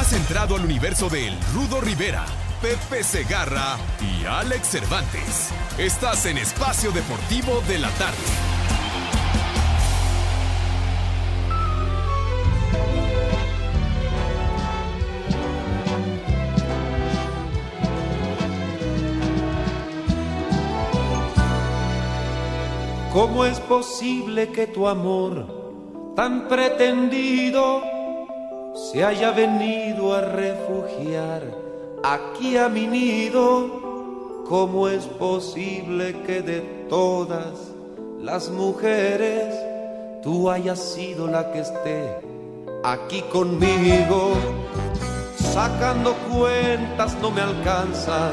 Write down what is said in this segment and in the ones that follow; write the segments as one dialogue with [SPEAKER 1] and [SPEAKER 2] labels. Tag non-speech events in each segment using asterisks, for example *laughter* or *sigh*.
[SPEAKER 1] Has entrado al universo de Rudo Rivera, Pepe Segarra y Alex Cervantes. Estás en Espacio Deportivo de la Tarde.
[SPEAKER 2] ¿Cómo es posible que tu amor tan pretendido se haya venido a refugiar aquí a mi nido? ¿Cómo es posible que de todas las mujeres tú hayas sido la que esté aquí conmigo? Sacando cuentas no me alcanza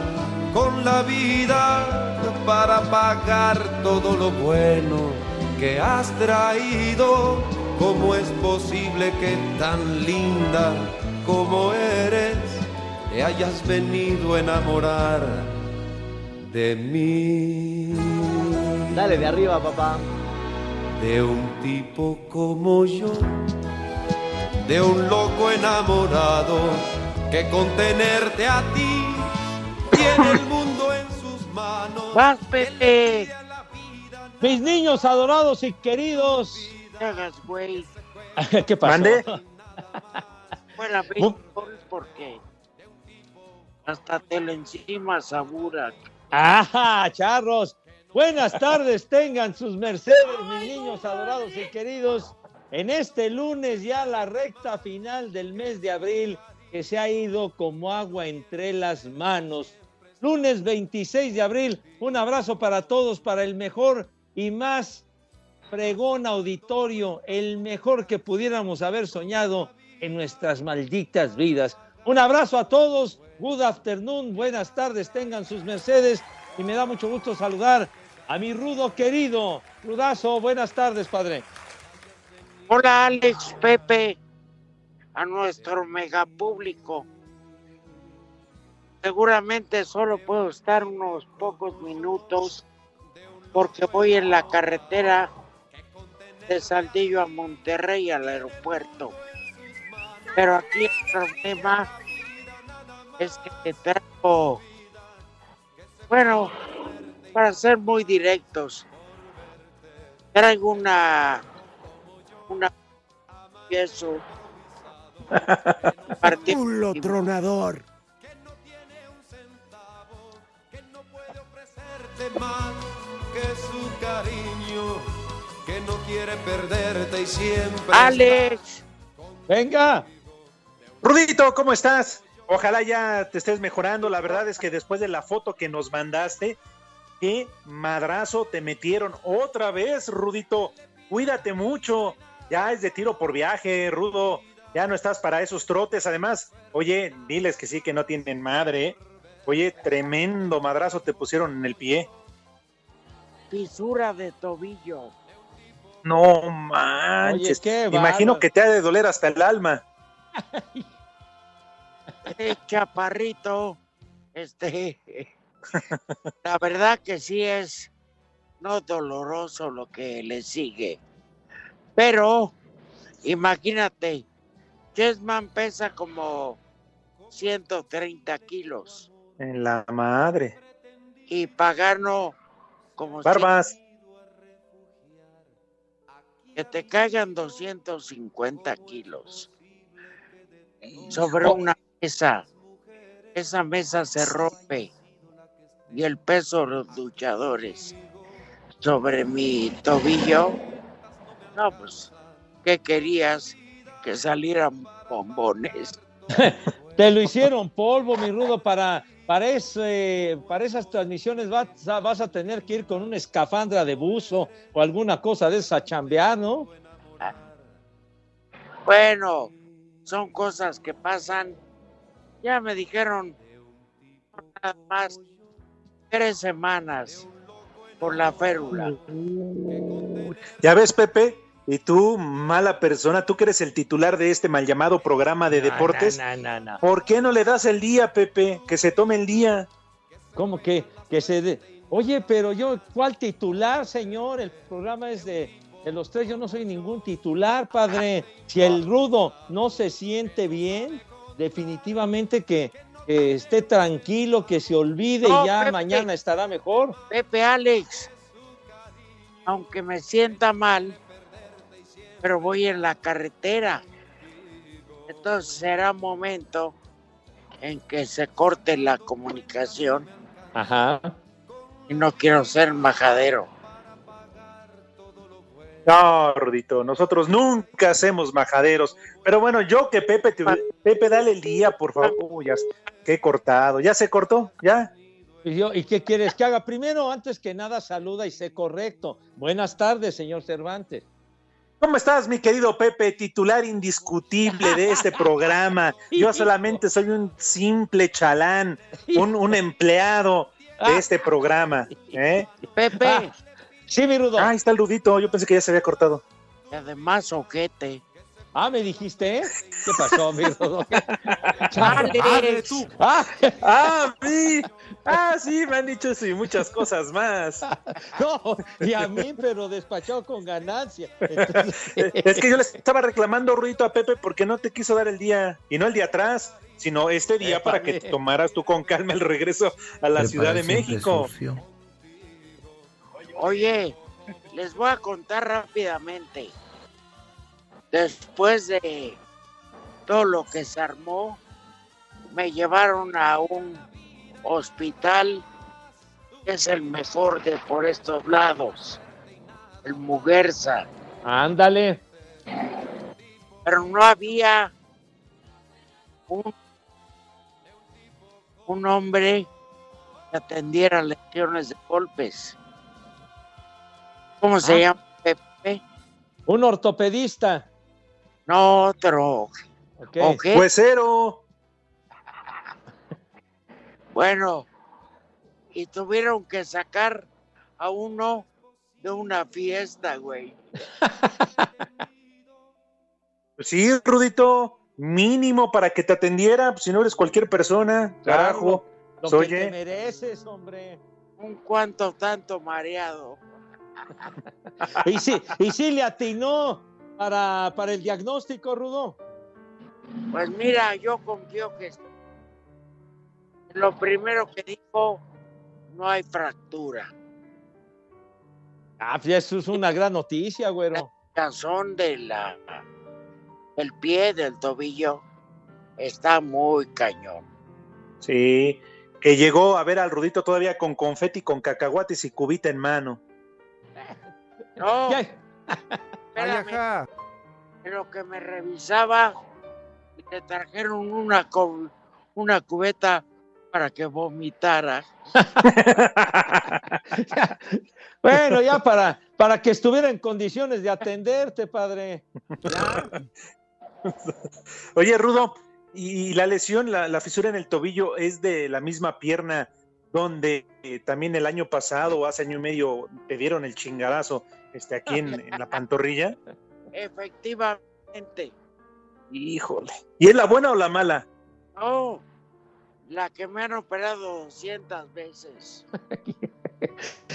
[SPEAKER 2] con la vida para pagar todo lo bueno que has traído. ¿Cómo es posible que tan linda como eres te hayas venido a enamorar de mí?
[SPEAKER 3] Dale de arriba, papá.
[SPEAKER 2] De un tipo como yo, de un loco enamorado que con tenerte a ti tiene el mundo en sus manos.
[SPEAKER 4] ¡Vas, Pepe!
[SPEAKER 3] Mis niños adorados y queridos.
[SPEAKER 4] ¿Qué hagas, güey? *laughs*
[SPEAKER 3] ¿Qué pasó?
[SPEAKER 5] Mande.
[SPEAKER 4] Bueno, béisbol porque hasta te lo encima sabura.
[SPEAKER 3] ¡Ah, charros! Buenas *laughs* tardes, tengan sus mercedes, mis niños adorados y queridos. En este lunes, ya la recta final del mes de abril, que se ha ido como agua entre las manos. Lunes 26 de abril, un abrazo para todos, para el mejor y más fregón auditorio, el mejor que pudiéramos haber soñado en nuestras malditas vidas. Un abrazo a todos, good afternoon, buenas tardes, tengan sus mercedes y me da mucho gusto saludar a mi rudo querido. Rudazo, buenas tardes, padre.
[SPEAKER 4] Hola, Alex, Pepe, a nuestro mega público. Seguramente solo puedo estar unos pocos minutos porque voy en la carretera de Saldillo a Monterrey al aeropuerto. Pero aquí el problema es que traigo, bueno, para ser muy directos, traigo una, una, eso,
[SPEAKER 6] Culo tronador.
[SPEAKER 2] más que su cariño, que no quiere perderte y siempre.
[SPEAKER 4] Alex,
[SPEAKER 3] Venga,
[SPEAKER 5] Rudito, ¿cómo estás? Ojalá ya te estés mejorando. La verdad es que después de la foto que nos mandaste, qué madrazo te metieron otra vez, Rudito. Cuídate mucho. Ya es de tiro por viaje, Rudo. Ya no estás para esos trotes. Además, oye, diles que sí, que no tienen madre. ¿eh? Oye, tremendo madrazo te pusieron en el pie.
[SPEAKER 4] fisura de tobillo.
[SPEAKER 5] No manches. Imagino que te ha de doler hasta el alma. *laughs*
[SPEAKER 4] Eh, chaparrito, este, *laughs* la verdad que sí es no doloroso lo que le sigue. Pero, imagínate, Chessman pesa como 130 kilos
[SPEAKER 5] En la madre.
[SPEAKER 4] y Pagano como
[SPEAKER 5] Barbas.
[SPEAKER 4] Que te caigan 250 kilos sobre una mesa. Esa mesa se rompe y el peso de los luchadores sobre mi tobillo. No, pues, ¿qué querías? Que salieran bombones. *laughs*
[SPEAKER 3] te lo hicieron polvo, mi rudo, para, para, ese- para esas transmisiones vas a, vas a tener que ir con una escafandra de buzo o alguna cosa de esa a chambear, ¿no?
[SPEAKER 4] Bueno, son cosas que pasan. Ya me dijeron nada más tres semanas por la férula.
[SPEAKER 5] Ya ves, Pepe, y tú, mala persona, tú que eres el titular de este mal llamado programa de deportes,
[SPEAKER 3] No, no, no, no.
[SPEAKER 5] ¿por qué no le das el día, Pepe? Que se tome el día.
[SPEAKER 3] ¿Cómo que, que se de... Oye, pero yo, ¿cuál titular, señor? El programa es de, de los tres, yo no soy ningún titular, padre. Si el rudo no se siente bien, definitivamente que, que esté tranquilo, que se olvide
[SPEAKER 4] No,
[SPEAKER 3] y ya
[SPEAKER 4] Pepe.
[SPEAKER 3] mañana estará mejor.
[SPEAKER 4] Pepe Alex, aunque me sienta mal, pero voy en la carretera. Entonces será momento en que se corte la comunicación
[SPEAKER 3] Ajá.
[SPEAKER 4] y no quiero ser majadero.
[SPEAKER 5] No, Rudito, nosotros nunca hacemos majaderos. Pero bueno, yo que Pepe, te- Pepe, dale el día, por favor. Uy, ya, qué cortado. ¿Ya se cortó? ¿Ya?
[SPEAKER 3] ¿Y, yo, ¿Y qué quieres que haga? Primero, antes que nada, saluda y sé correcto. Buenas tardes, señor Cervantes.
[SPEAKER 5] ¿Cómo estás, mi querido Pepe, titular indiscutible de este programa? *laughs* Yo solamente soy un simple chalán, un, un empleado de este programa. ¿eh?
[SPEAKER 4] Pepe,
[SPEAKER 3] Ah. Sí, mi Rudo.
[SPEAKER 5] Ah, ahí está el Rudito. Yo pensé que ya se había cortado.
[SPEAKER 4] y además ojete.
[SPEAKER 3] Ah, me dijiste, ¿eh? ¿Qué pasó, mi Rudo? *laughs*
[SPEAKER 4] Alex,
[SPEAKER 3] Ah,
[SPEAKER 5] Ah, sí. Ah, sí, me han dicho eso y muchas cosas más. *laughs*
[SPEAKER 3] no, y a mí, pero despachado con ganancia. Entonces, *laughs*
[SPEAKER 5] Es que yo le estaba reclamando, Rudito, a Pepe porque no te quiso dar el día, y no el día atrás, sino este día para que
[SPEAKER 3] Épale.
[SPEAKER 5] tomaras tú con calma el regreso a la Ciudad de México.
[SPEAKER 4] Oye, les voy a contar rápidamente. Después de todo lo que se armó, me llevaron a un hospital es el mejor de por estos lados, el Muguerza.
[SPEAKER 3] ándale.
[SPEAKER 4] Pero no había un, un hombre que atendiera lesiones de golpes. ¿Cómo se
[SPEAKER 3] Ah.
[SPEAKER 4] llama? Pepe?
[SPEAKER 3] Un ortopedista.
[SPEAKER 4] No, otro.
[SPEAKER 3] ¿ok?
[SPEAKER 4] ¿O qué?
[SPEAKER 5] Pues.
[SPEAKER 4] Bueno, y tuvieron que sacar a uno de una fiesta, güey. *laughs*
[SPEAKER 5] Pues sí, Rudito, mínimo para que te atendiera, pues, si no eres cualquier persona, carajo.
[SPEAKER 3] Lo
[SPEAKER 5] Oye.
[SPEAKER 3] que te mereces, hombre.
[SPEAKER 4] Un cuanto tanto mareado. *laughs*
[SPEAKER 3] Y sí, y sí le atinó para, para el diagnóstico, Rudo.
[SPEAKER 4] Pues mira, yo confío que lo primero que dijo, no hay fractura.
[SPEAKER 3] Ah, pues eso es una gran noticia, güero.
[SPEAKER 4] Cazón de la el pie del tobillo está muy cañón.
[SPEAKER 5] Sí, que llegó a ver al Rudito todavía con confeti, con cacahuates y cubita en mano. *laughs*
[SPEAKER 4] No, espérame, en lo que me revisaba, le trajeron una, una cubeta para que vomitara. *laughs*
[SPEAKER 3] Bueno, ya para, para que estuviera en condiciones de atenderte, padre.
[SPEAKER 5] Oye, Rudo, y la lesión, la, la fisura en el tobillo es de la misma pierna donde eh, también el año pasado o hace año y medio te dieron el chingadazo este, aquí en, en la pantorrilla.
[SPEAKER 4] Efectivamente.
[SPEAKER 5] Híjole. ¿Y es la buena o la mala?
[SPEAKER 4] No, la que me han operado 200 veces. *laughs*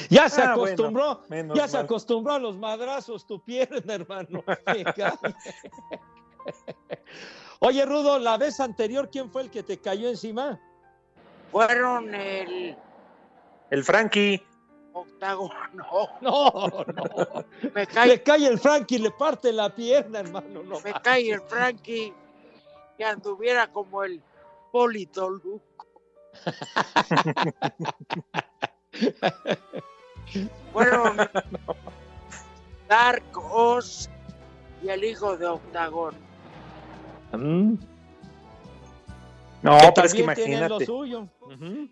[SPEAKER 3] Ya se
[SPEAKER 5] Ah,
[SPEAKER 3] acostumbró, ya se acostumbró a los madrazos tu pierna, hermano. *laughs* Oye, Rudo, la vez anterior, ¿quién fue el que te cayó encima?
[SPEAKER 4] Fueron el
[SPEAKER 5] El Frankie.
[SPEAKER 4] octágono. *laughs*
[SPEAKER 3] No, no.
[SPEAKER 4] Me cae,
[SPEAKER 3] Le cae el Frankie, le parte la pierna, hermano. No.
[SPEAKER 4] me cae el Frankie que anduviera como el Polito Luco. Fueron *laughs* Dark Oz y el hijo de Octagón.
[SPEAKER 3] Mm,
[SPEAKER 5] No,
[SPEAKER 3] que
[SPEAKER 5] pero es que
[SPEAKER 3] tienen lo
[SPEAKER 5] imagínate.
[SPEAKER 3] suyo.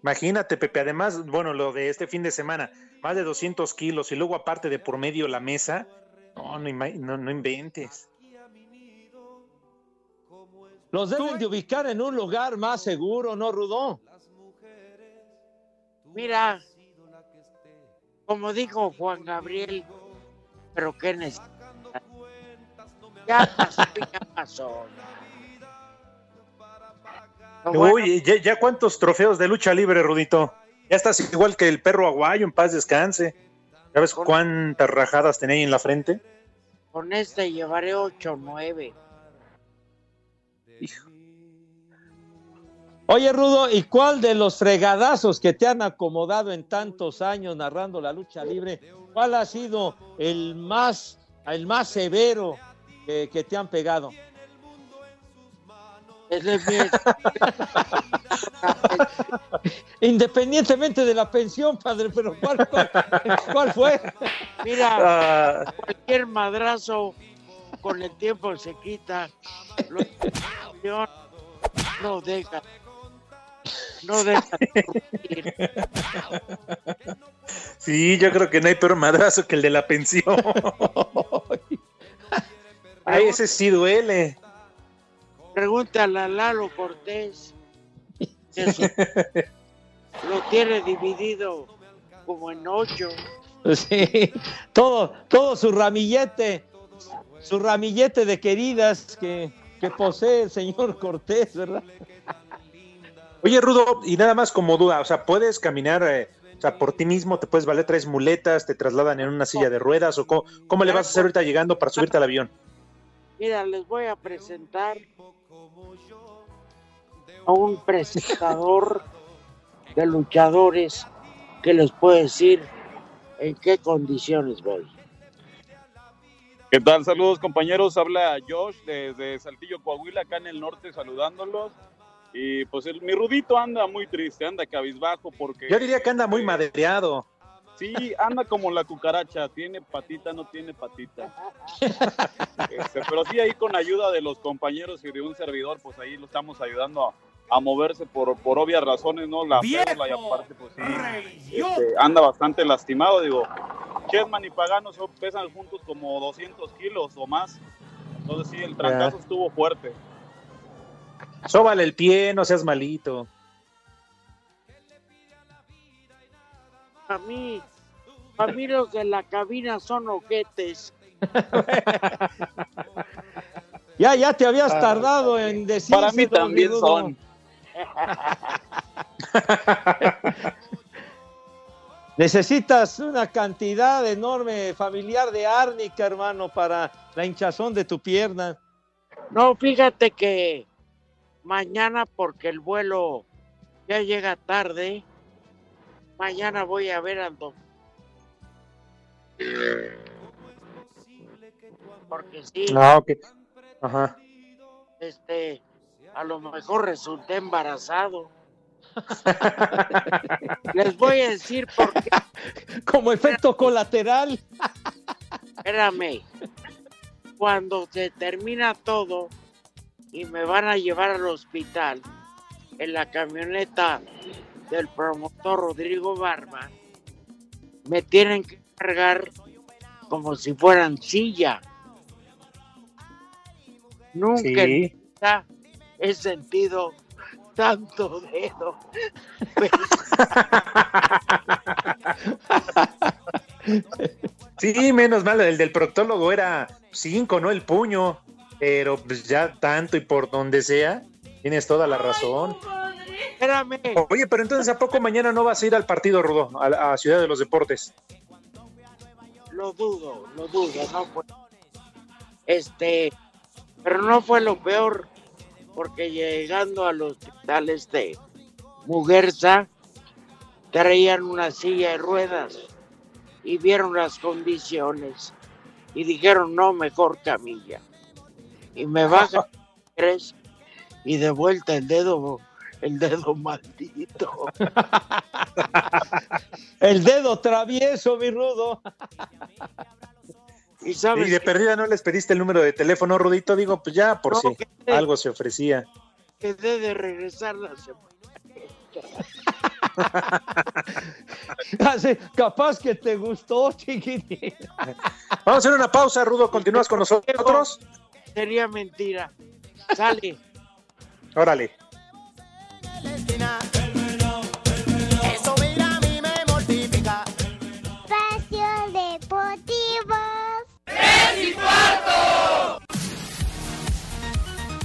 [SPEAKER 5] Imagínate, Pepe. Además, bueno, lo de este fin de semana, más de 200 kilos y luego aparte de por medio la mesa. No, no, no, no inventes.
[SPEAKER 3] Los deben de ubicar en un lugar más seguro, ¿no, Rudo?
[SPEAKER 4] Mira, como dijo Juan Gabriel, pero qué necesidad. Ya pasó, ya pasó. Bueno,
[SPEAKER 5] Uy, ya, ya cuántos trofeos de lucha libre, Rudito. Ya estás igual que el perro aguayo, en paz descanse. ¿Sabes cuántas rajadas tenía ahí en la frente?
[SPEAKER 4] con este llevaré 8 o 9.
[SPEAKER 3] Oye, Rudo, ¿y cuál de los fregadazos que te han acomodado en tantos años narrando la lucha libre, cuál ha sido el más, el más severo que, que te han pegado? *laughs* Independientemente de la pensión, padre, pero ¿cuál, cuál, cuál fue?
[SPEAKER 4] Mira, uh... cualquier madrazo con el tiempo se quita. Lo, no deja. No deja.
[SPEAKER 5] Sí, yo creo que no hay peor madrazo que el de la pensión. Ay, ese sí duele.
[SPEAKER 4] Pregúntale a Lalo Cortés. Eso. Lo tiene dividido como en ocho.
[SPEAKER 3] Sí, todo, todo su ramillete, su ramillete de queridas que, que posee el señor Cortés, ¿verdad?
[SPEAKER 5] Oye, Rudo, y nada más como duda, o sea, puedes caminar, eh, o sea, por ti mismo, te puedes valer tres muletas, te trasladan en una silla de ruedas, o cómo, cómo le vas a hacer ahorita llegando para subirte al avión.
[SPEAKER 4] Mira, les voy a presentar a un presentador de luchadores que les puede decir en qué condiciones voy.
[SPEAKER 7] ¿Qué tal? Saludos compañeros, habla Josh desde Saltillo, Coahuila, acá en el norte, saludándolos. Y pues el, mi Rudito anda muy triste, anda cabizbajo porque...
[SPEAKER 5] Yo diría que anda muy madreado.
[SPEAKER 7] Sí, anda como la cucaracha, tiene patita, no tiene patita. *laughs* Este, pero sí ahí con ayuda de los compañeros y de un servidor, pues ahí lo estamos ayudando a, a moverse por, por obvias razones, ¿no? La perla y aparte, pues sí, este, anda bastante lastimado, digo. Chessman y Pagano son, pesan juntos como 200 kilos o más. Entonces sí, el trancazo yeah. estuvo fuerte.
[SPEAKER 5] Sóbale el pie, no seas malito.
[SPEAKER 4] A mí, a mí los de la cabina son ojetes. *laughs*
[SPEAKER 3] ya, ya te habías tardado en decir.
[SPEAKER 7] Para mí también son. *laughs*
[SPEAKER 3] Necesitas una cantidad enorme familiar de árnica, hermano, para la hinchazón de tu pierna.
[SPEAKER 4] No, fíjate que mañana, porque el vuelo ya llega tarde, mañana voy a ver al doctor. Porque sí.
[SPEAKER 5] Ah, ok. Ajá.
[SPEAKER 4] Este, a lo mejor resulté embarazado. *laughs* Les voy a decir por qué. *laughs*
[SPEAKER 3] Como efecto colateral.
[SPEAKER 4] Espérame. Cuando se termina todo y me van a llevar al hospital en la camioneta del promotor Rodrigo Barba, me tienen que cargar como si fueran silla. Nunca sí. he sentido tanto dedo.
[SPEAKER 5] Sí, menos mal, el del proctólogo era cinco, ¿no? El puño, pero pues ya tanto y por donde sea, tienes toda la razón.
[SPEAKER 4] Espérame.
[SPEAKER 5] Oye, pero entonces ¿a poco mañana no vas a ir al partido, Rudo, a, a Ciudad de los Deportes?
[SPEAKER 4] Lo dudo, lo dudo, no fue. Este, pero no fue lo peor, porque llegando al hospital este Muguerza, traían una silla de ruedas y vieron las condiciones y dijeron no, mejor camilla. Y me bajan *laughs* tres y de vuelta el dedo, el dedo maldito. *laughs* *laughs*
[SPEAKER 3] el dedo travieso, mi rudo.
[SPEAKER 5] Y, sabes y de que... perdida no les pediste el número de teléfono, Rudito, digo, pues ya por no, si algo se ofrecía.
[SPEAKER 4] Quedé de regresar la semana. *laughs* *laughs*
[SPEAKER 3] Así, capaz que te gustó, chiquitín.
[SPEAKER 5] Vamos a hacer una pausa, Rudo. ¿Continúas con nosotros?
[SPEAKER 4] Sería mentira. Sale.
[SPEAKER 5] Órale.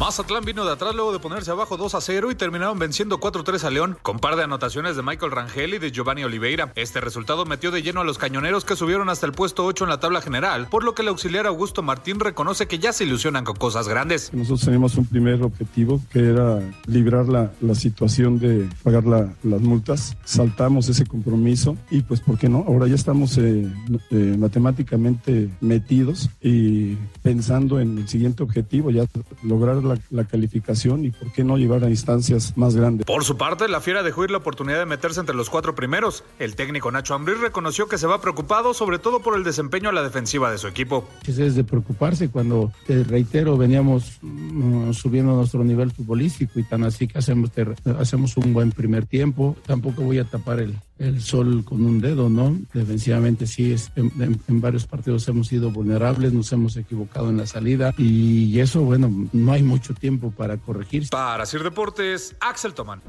[SPEAKER 8] Mazatlán vino de atrás luego de ponerse abajo 2 a 0 y terminaron venciendo 4-3 a León, con par de anotaciones de Michael Rangel y de Giovanni Oliveira. Este resultado metió de lleno a los cañoneros que subieron hasta el puesto 8 en la tabla general, por lo que el auxiliar Augusto Martín reconoce que ya se ilusionan con cosas grandes.
[SPEAKER 9] Nosotros teníamos un primer objetivo que era librar la, situación de pagar la- las multas. Saltamos ese compromiso y pues, ¿por qué no? Ahora ya estamos eh, eh, matemáticamente metidos y pensando en el siguiente objetivo, ya lograr la, la calificación y por qué no llevar a instancias más grandes.
[SPEAKER 8] Por su parte, la Fiera dejó ir la oportunidad de meterse entre los cuatro primeros. El técnico Nacho Ambriz reconoció que se va preocupado sobre todo por el desempeño a la defensiva de su equipo.
[SPEAKER 10] Es de preocuparse cuando, te reitero, veníamos mm, subiendo nuestro nivel futbolístico y tan así que hacemos, hacemos un buen primer tiempo. Tampoco voy a tapar el, el sol con un dedo, ¿no? Defensivamente sí, es, en, varios partidos hemos sido vulnerables, nos hemos equivocado en la salida y eso, bueno, no hay mucho tiempo para corregir.
[SPEAKER 8] Para Sir Deportes, Axel Tomán.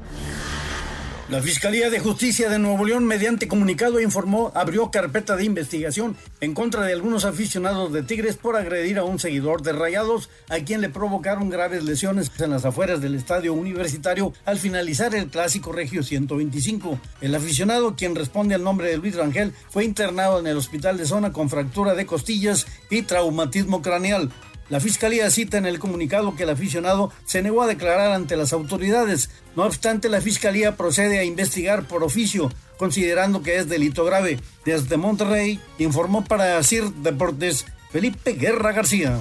[SPEAKER 11] La Fiscalía de Justicia de Nuevo León, mediante comunicado, informó, abrió carpeta de investigación en contra de algunos aficionados de Tigres por agredir a un seguidor de Rayados, a quien le provocaron graves lesiones en las afueras del estadio universitario al finalizar el clásico Regio 125. El aficionado, quien responde al nombre de Luis Rangel, fue internado en el hospital de zona con fractura de costillas y traumatismo craneal. La fiscalía cita en el comunicado que el aficionado se negó a declarar ante las autoridades. No obstante, la fiscalía procede a investigar por oficio, considerando que es delito grave. Desde Monterrey, informó para CIR Deportes Felipe Guerra García.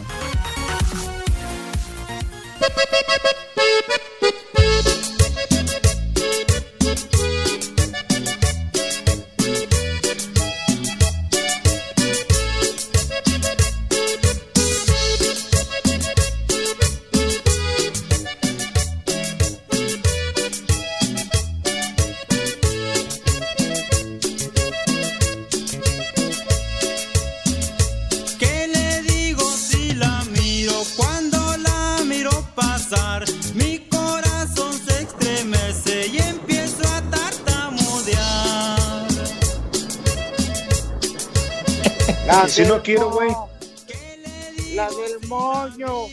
[SPEAKER 12] Si
[SPEAKER 5] no quiero, güey.
[SPEAKER 4] La del moño.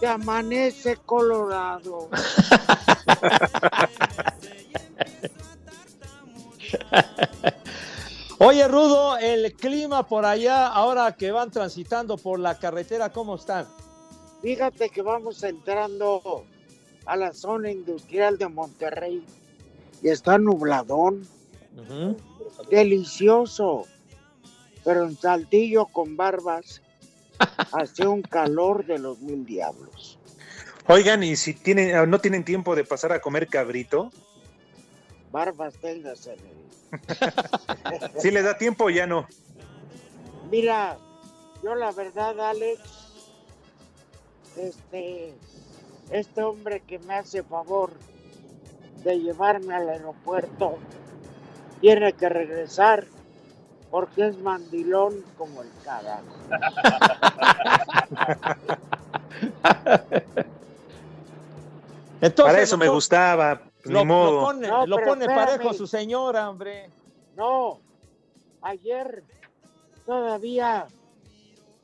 [SPEAKER 4] Te amanece colorado. *laughs*
[SPEAKER 3] Oye, Rudo, el clima por allá, ahora que van transitando por la carretera, ¿cómo están?
[SPEAKER 4] Fíjate que vamos entrando a la zona industrial de Monterrey y está nubladón, delicioso, pero en Saltillo con barbas hace un calor de los mil diablos.
[SPEAKER 5] Oigan, y si tienen, no tienen tiempo de pasar a comer cabrito,
[SPEAKER 4] Barbas tengas en el... *laughs*
[SPEAKER 5] si les da tiempo ya no.
[SPEAKER 4] Mira, yo la verdad, Alex, este, este hombre que me hace favor de llevarme al aeropuerto tiene que regresar porque es mandilón como el carajo. *laughs*
[SPEAKER 3] Entonces,
[SPEAKER 5] Para eso me gustaba, pues,
[SPEAKER 3] Lo,
[SPEAKER 5] ni modo.
[SPEAKER 3] lo pone,
[SPEAKER 4] No,
[SPEAKER 3] lo pone parejo a su señora, hombre.
[SPEAKER 4] No, ayer todavía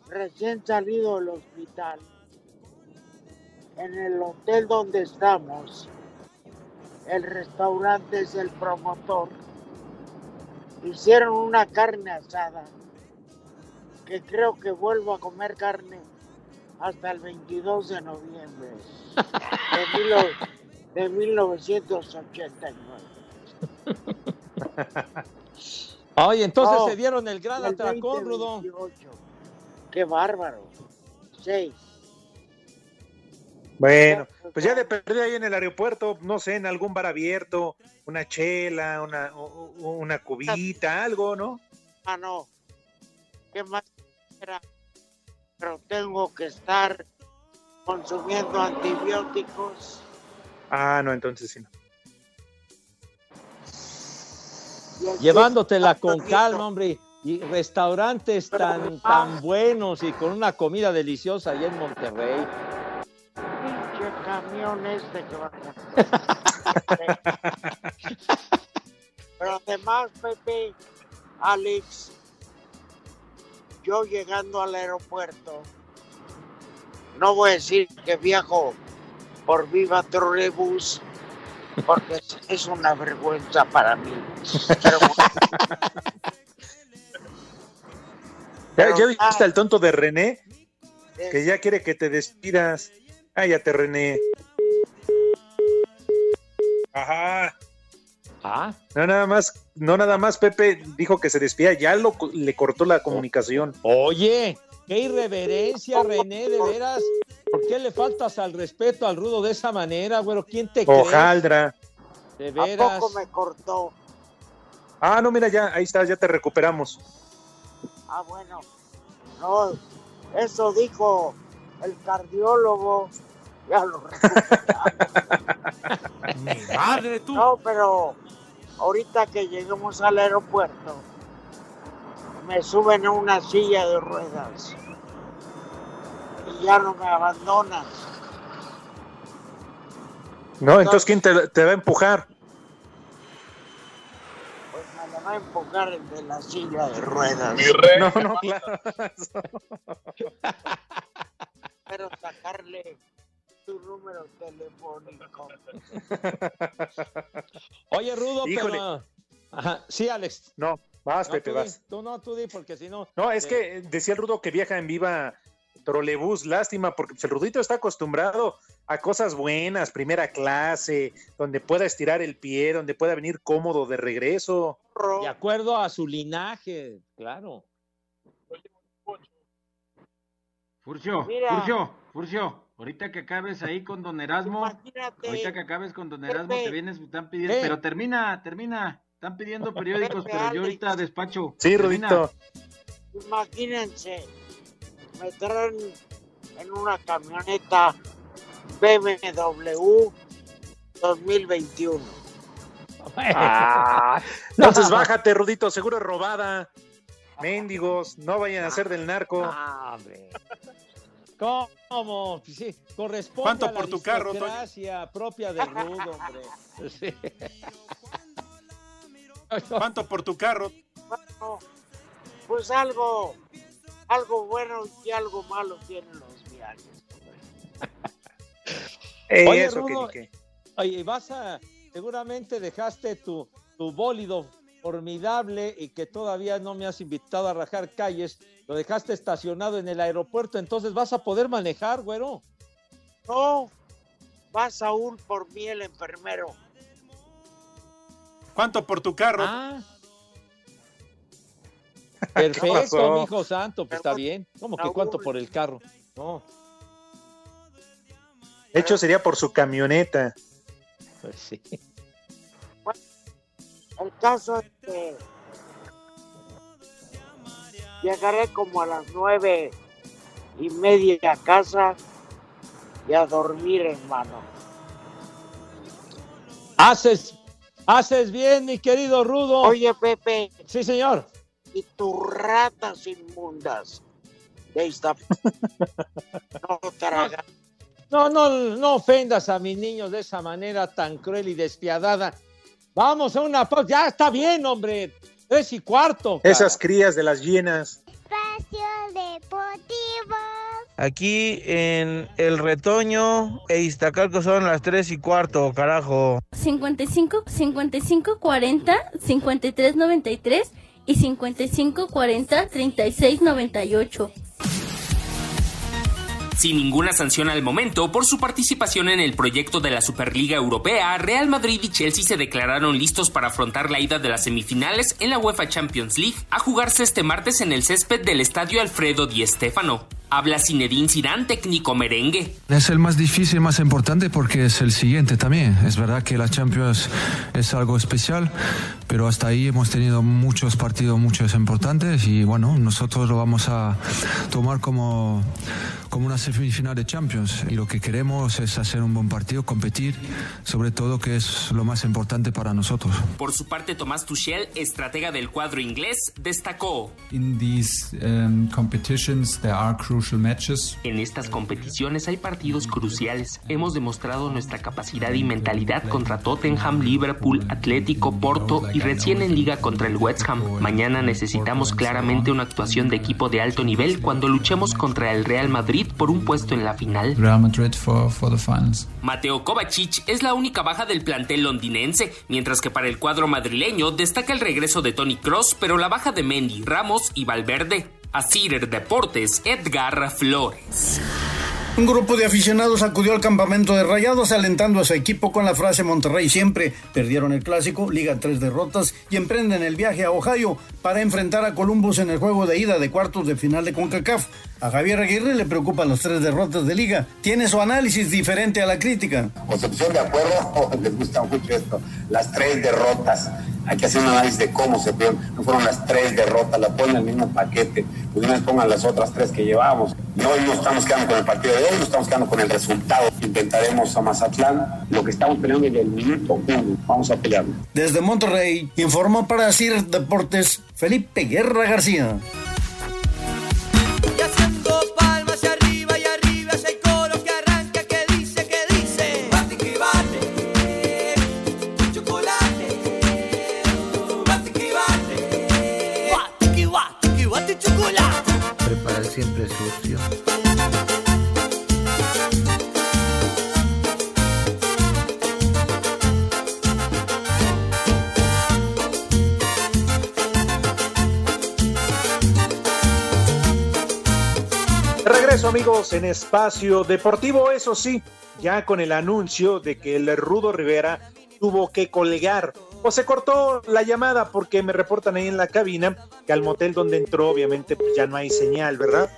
[SPEAKER 4] recién salido del hospital, en el hotel donde estamos, el restaurante es el promotor, hicieron una carne asada, que creo que vuelvo a comer carne hasta el 22 de noviembre de, *laughs* de 1989.
[SPEAKER 3] Oye, entonces se dieron el gran atracón, Rudo.
[SPEAKER 4] 2028. Qué bárbaro. Sí.
[SPEAKER 5] Bueno, pues ya de perder ahí en el aeropuerto, no sé, en algún bar abierto, una chela, una, una cubita, algo, ¿no?
[SPEAKER 4] Ah, no. ¿Qué más era? Pero tengo que estar consumiendo antibióticos.
[SPEAKER 5] Ah, no, entonces sí. no.
[SPEAKER 3] Llevándotela con calma, hombre. Y restaurantes tan, tan buenos y con una comida deliciosa allá en Monterrey.
[SPEAKER 4] Camión este que va a... *laughs* Pero además, Pepe, Alex, yo llegando al aeropuerto, no voy a decir que viajo por Viva Trolebús, porque es, *laughs* es una vergüenza para mí. Pero bueno,
[SPEAKER 5] ¿Ya, ya viste al tonto de René? Que ya quiere que te despidas. Cállate, René. Ajá.
[SPEAKER 3] Ah,
[SPEAKER 5] No nada más, no nada más Pepe dijo que se despida, ya lo, le cortó la comunicación.
[SPEAKER 3] oye, qué irreverencia, René, de veras. ¿Por qué le faltas al respeto al rudo de esa manera, güero? ¿Quién te cree?
[SPEAKER 5] Hojaldra.
[SPEAKER 3] De
[SPEAKER 4] ¿a
[SPEAKER 3] veras.
[SPEAKER 4] poco me cortó?
[SPEAKER 5] Ah, no, mira, ya, ahí está, ya te recuperamos.
[SPEAKER 4] Ah, bueno. No, eso dijo el cardiólogo. Ya lo *laughs*
[SPEAKER 13] Mi madre, tú.
[SPEAKER 4] No, pero ahorita que lleguemos al aeropuerto, me suben a una silla de ruedas y ya no me abandonas.
[SPEAKER 5] No, entonces ¿quién te, te va a empujar?
[SPEAKER 4] Pues me la va a empujar el de la silla de ruedas.
[SPEAKER 5] No, no, claro. *laughs*
[SPEAKER 4] Pero sacarle tu número telefónico. *laughs*
[SPEAKER 3] Oye, rudo,
[SPEAKER 5] Híjole.
[SPEAKER 3] pero. Ajá, Sí, Alex.
[SPEAKER 5] No, vas,
[SPEAKER 3] No,
[SPEAKER 5] Pepe,
[SPEAKER 3] tú,
[SPEAKER 5] vas.
[SPEAKER 3] di, tú no, tú di, porque si no.
[SPEAKER 5] No, es
[SPEAKER 3] eh,
[SPEAKER 5] que decía el Rudo que viaja en viva trolebús, lástima, porque pues, el Rudito está acostumbrado a cosas buenas, primera clase, donde pueda estirar el pie, donde pueda venir cómodo de regreso.
[SPEAKER 3] De acuerdo a su linaje, claro.
[SPEAKER 14] Furcio,
[SPEAKER 4] Mira.
[SPEAKER 14] Furcio, Furcio, ahorita que acabes ahí con don Erasmo,
[SPEAKER 4] Imagínate.
[SPEAKER 14] ahorita que acabes con don Erasmo,
[SPEAKER 4] Pepe.
[SPEAKER 14] te vienes, están pidiendo, pero termina, termina, están pidiendo periódicos,
[SPEAKER 4] Pepe,
[SPEAKER 14] pero yo ahorita despacho.
[SPEAKER 5] Sí,
[SPEAKER 14] Termina.
[SPEAKER 5] Rudito.
[SPEAKER 4] Imagínense, me traen en una camioneta BMW 2021.
[SPEAKER 5] Ah, *laughs* entonces bájate, Rudito, seguro es robada. Mendigos, no vayan a ser del narco.
[SPEAKER 3] Ah, hombre. ¿Cómo? Sí, corresponde
[SPEAKER 13] ¿Cuánto
[SPEAKER 3] a la
[SPEAKER 13] por tu carro, Toño?
[SPEAKER 3] propia del rudo, hombre. Sí.
[SPEAKER 13] ¿Cuánto por tu carro?
[SPEAKER 4] Bueno, pues algo, algo bueno y algo malo tienen los viajes.
[SPEAKER 5] Eh,
[SPEAKER 3] Oye,
[SPEAKER 5] eso que
[SPEAKER 3] Rudo,
[SPEAKER 5] qué.
[SPEAKER 3] Oye, vas a, seguramente dejaste tu, tu bólido formidable y que todavía no me has invitado a rajar calles, lo dejaste estacionado en el aeropuerto, entonces vas a poder manejar, güero.
[SPEAKER 4] No, va Saúl por mí el enfermero.
[SPEAKER 13] ¿Cuánto por tu carro?
[SPEAKER 3] Ah, *laughs* perfecto, mijo santo, pues está bien. ¿Cómo que cuánto por el carro? No,
[SPEAKER 5] De hecho, sería por su camioneta.
[SPEAKER 3] pues sí.
[SPEAKER 4] El caso es que llegaré como a las nueve y media a casa y a dormir, hermano.
[SPEAKER 3] Haces, haces bien, mi querido Rudo.
[SPEAKER 4] Oye, Pepe,
[SPEAKER 3] Sí, señor.
[SPEAKER 4] y tus ratas inmundas de esta *laughs* no.
[SPEAKER 3] No, no, no ofendas a mis niños de esa manera tan cruel y despiadada. Vamos a una pausa. Ya está bien, hombre. Tres y cuarto. cara.
[SPEAKER 5] Esas crías de las hienas.
[SPEAKER 15] Espacio Deportivo.
[SPEAKER 16] Aquí en El Retoño e Iztacalco son las 3 y cuarto, carajo.
[SPEAKER 17] 55 55 40 53 93 y 55 40 36 98.
[SPEAKER 18] Sin ninguna sanción al momento por su participación en el proyecto de la Superliga Europea, Real Madrid y Chelsea se declararon listos para afrontar la ida de las semifinales en la UEFA Champions League a jugarse este martes en el césped del estadio Alfredo Di Stéfano. Habla Zinedine Zidane, técnico merengue.
[SPEAKER 19] Es el más difícil, más importante porque es el siguiente también. Es verdad que la Champions es algo especial, pero hasta ahí hemos tenido muchos partidos, muchos importantes y bueno, nosotros lo vamos a tomar como, como una semifinal de Champions y lo que queremos es hacer un buen partido, competir, sobre todo que es lo más importante para nosotros.
[SPEAKER 18] Por su parte, Tomás Tuchel, estratega del cuadro inglés, destacó.
[SPEAKER 20] In these um, competitions, there are crucial crucial matches.
[SPEAKER 18] En estas competiciones hay partidos cruciales. Hemos demostrado nuestra capacidad y mentalidad contra Tottenham, Liverpool, Atlético, Porto y recién en liga contra el West Ham. Mañana necesitamos claramente una actuación de equipo de alto nivel cuando luchemos contra el Real Madrid por un puesto en la final.
[SPEAKER 20] Real Madrid for, for the finals.
[SPEAKER 18] Mateo Kovacic es la única baja del plantel londinense, mientras que para el cuadro madrileño destaca el regreso de Tony Cross, pero la baja de Mendy, Ramos y Valverde. Asir Deportes, Edgar Flores.
[SPEAKER 11] Un grupo de aficionados acudió al campamento de Rayados alentando a su equipo con la frase Monterrey siempre. Perdieron el clásico, liga tres derrotas y emprenden el viaje a Ohio para enfrentar a Columbus en el juego de ida de cuartos de final de CONCACAF. A Javier Aguirre le preocupan las tres derrotas de liga. Tiene su análisis diferente a la crítica.
[SPEAKER 21] Concepción de acuerdo, *laughs* les gusta mucho esto. Las tres derrotas. Hay que hacer un análisis de cómo se vieron. No fueron las tres derrotas, la ponen en el mismo paquete. Vez pongan las otras tres que llevábamos. No no estamos quedando con el partido de hoy, no estamos quedando con el resultado. Intentaremos a Mazatlán lo que estamos peleando desde el minuto uno. Vamos a pelearlo.
[SPEAKER 11] Desde Monterrey, informó para CIR Deportes Felipe Guerra García.
[SPEAKER 22] Siempre sucio.
[SPEAKER 5] Regreso amigos en Espacio Deportivo, eso sí, ya con el anuncio de que el Rudo Rivera tuvo que colgar o se cortó la llamada porque me reportan ahí en la cabina que al motel donde entró obviamente pues ya no hay señal, ¿verdad?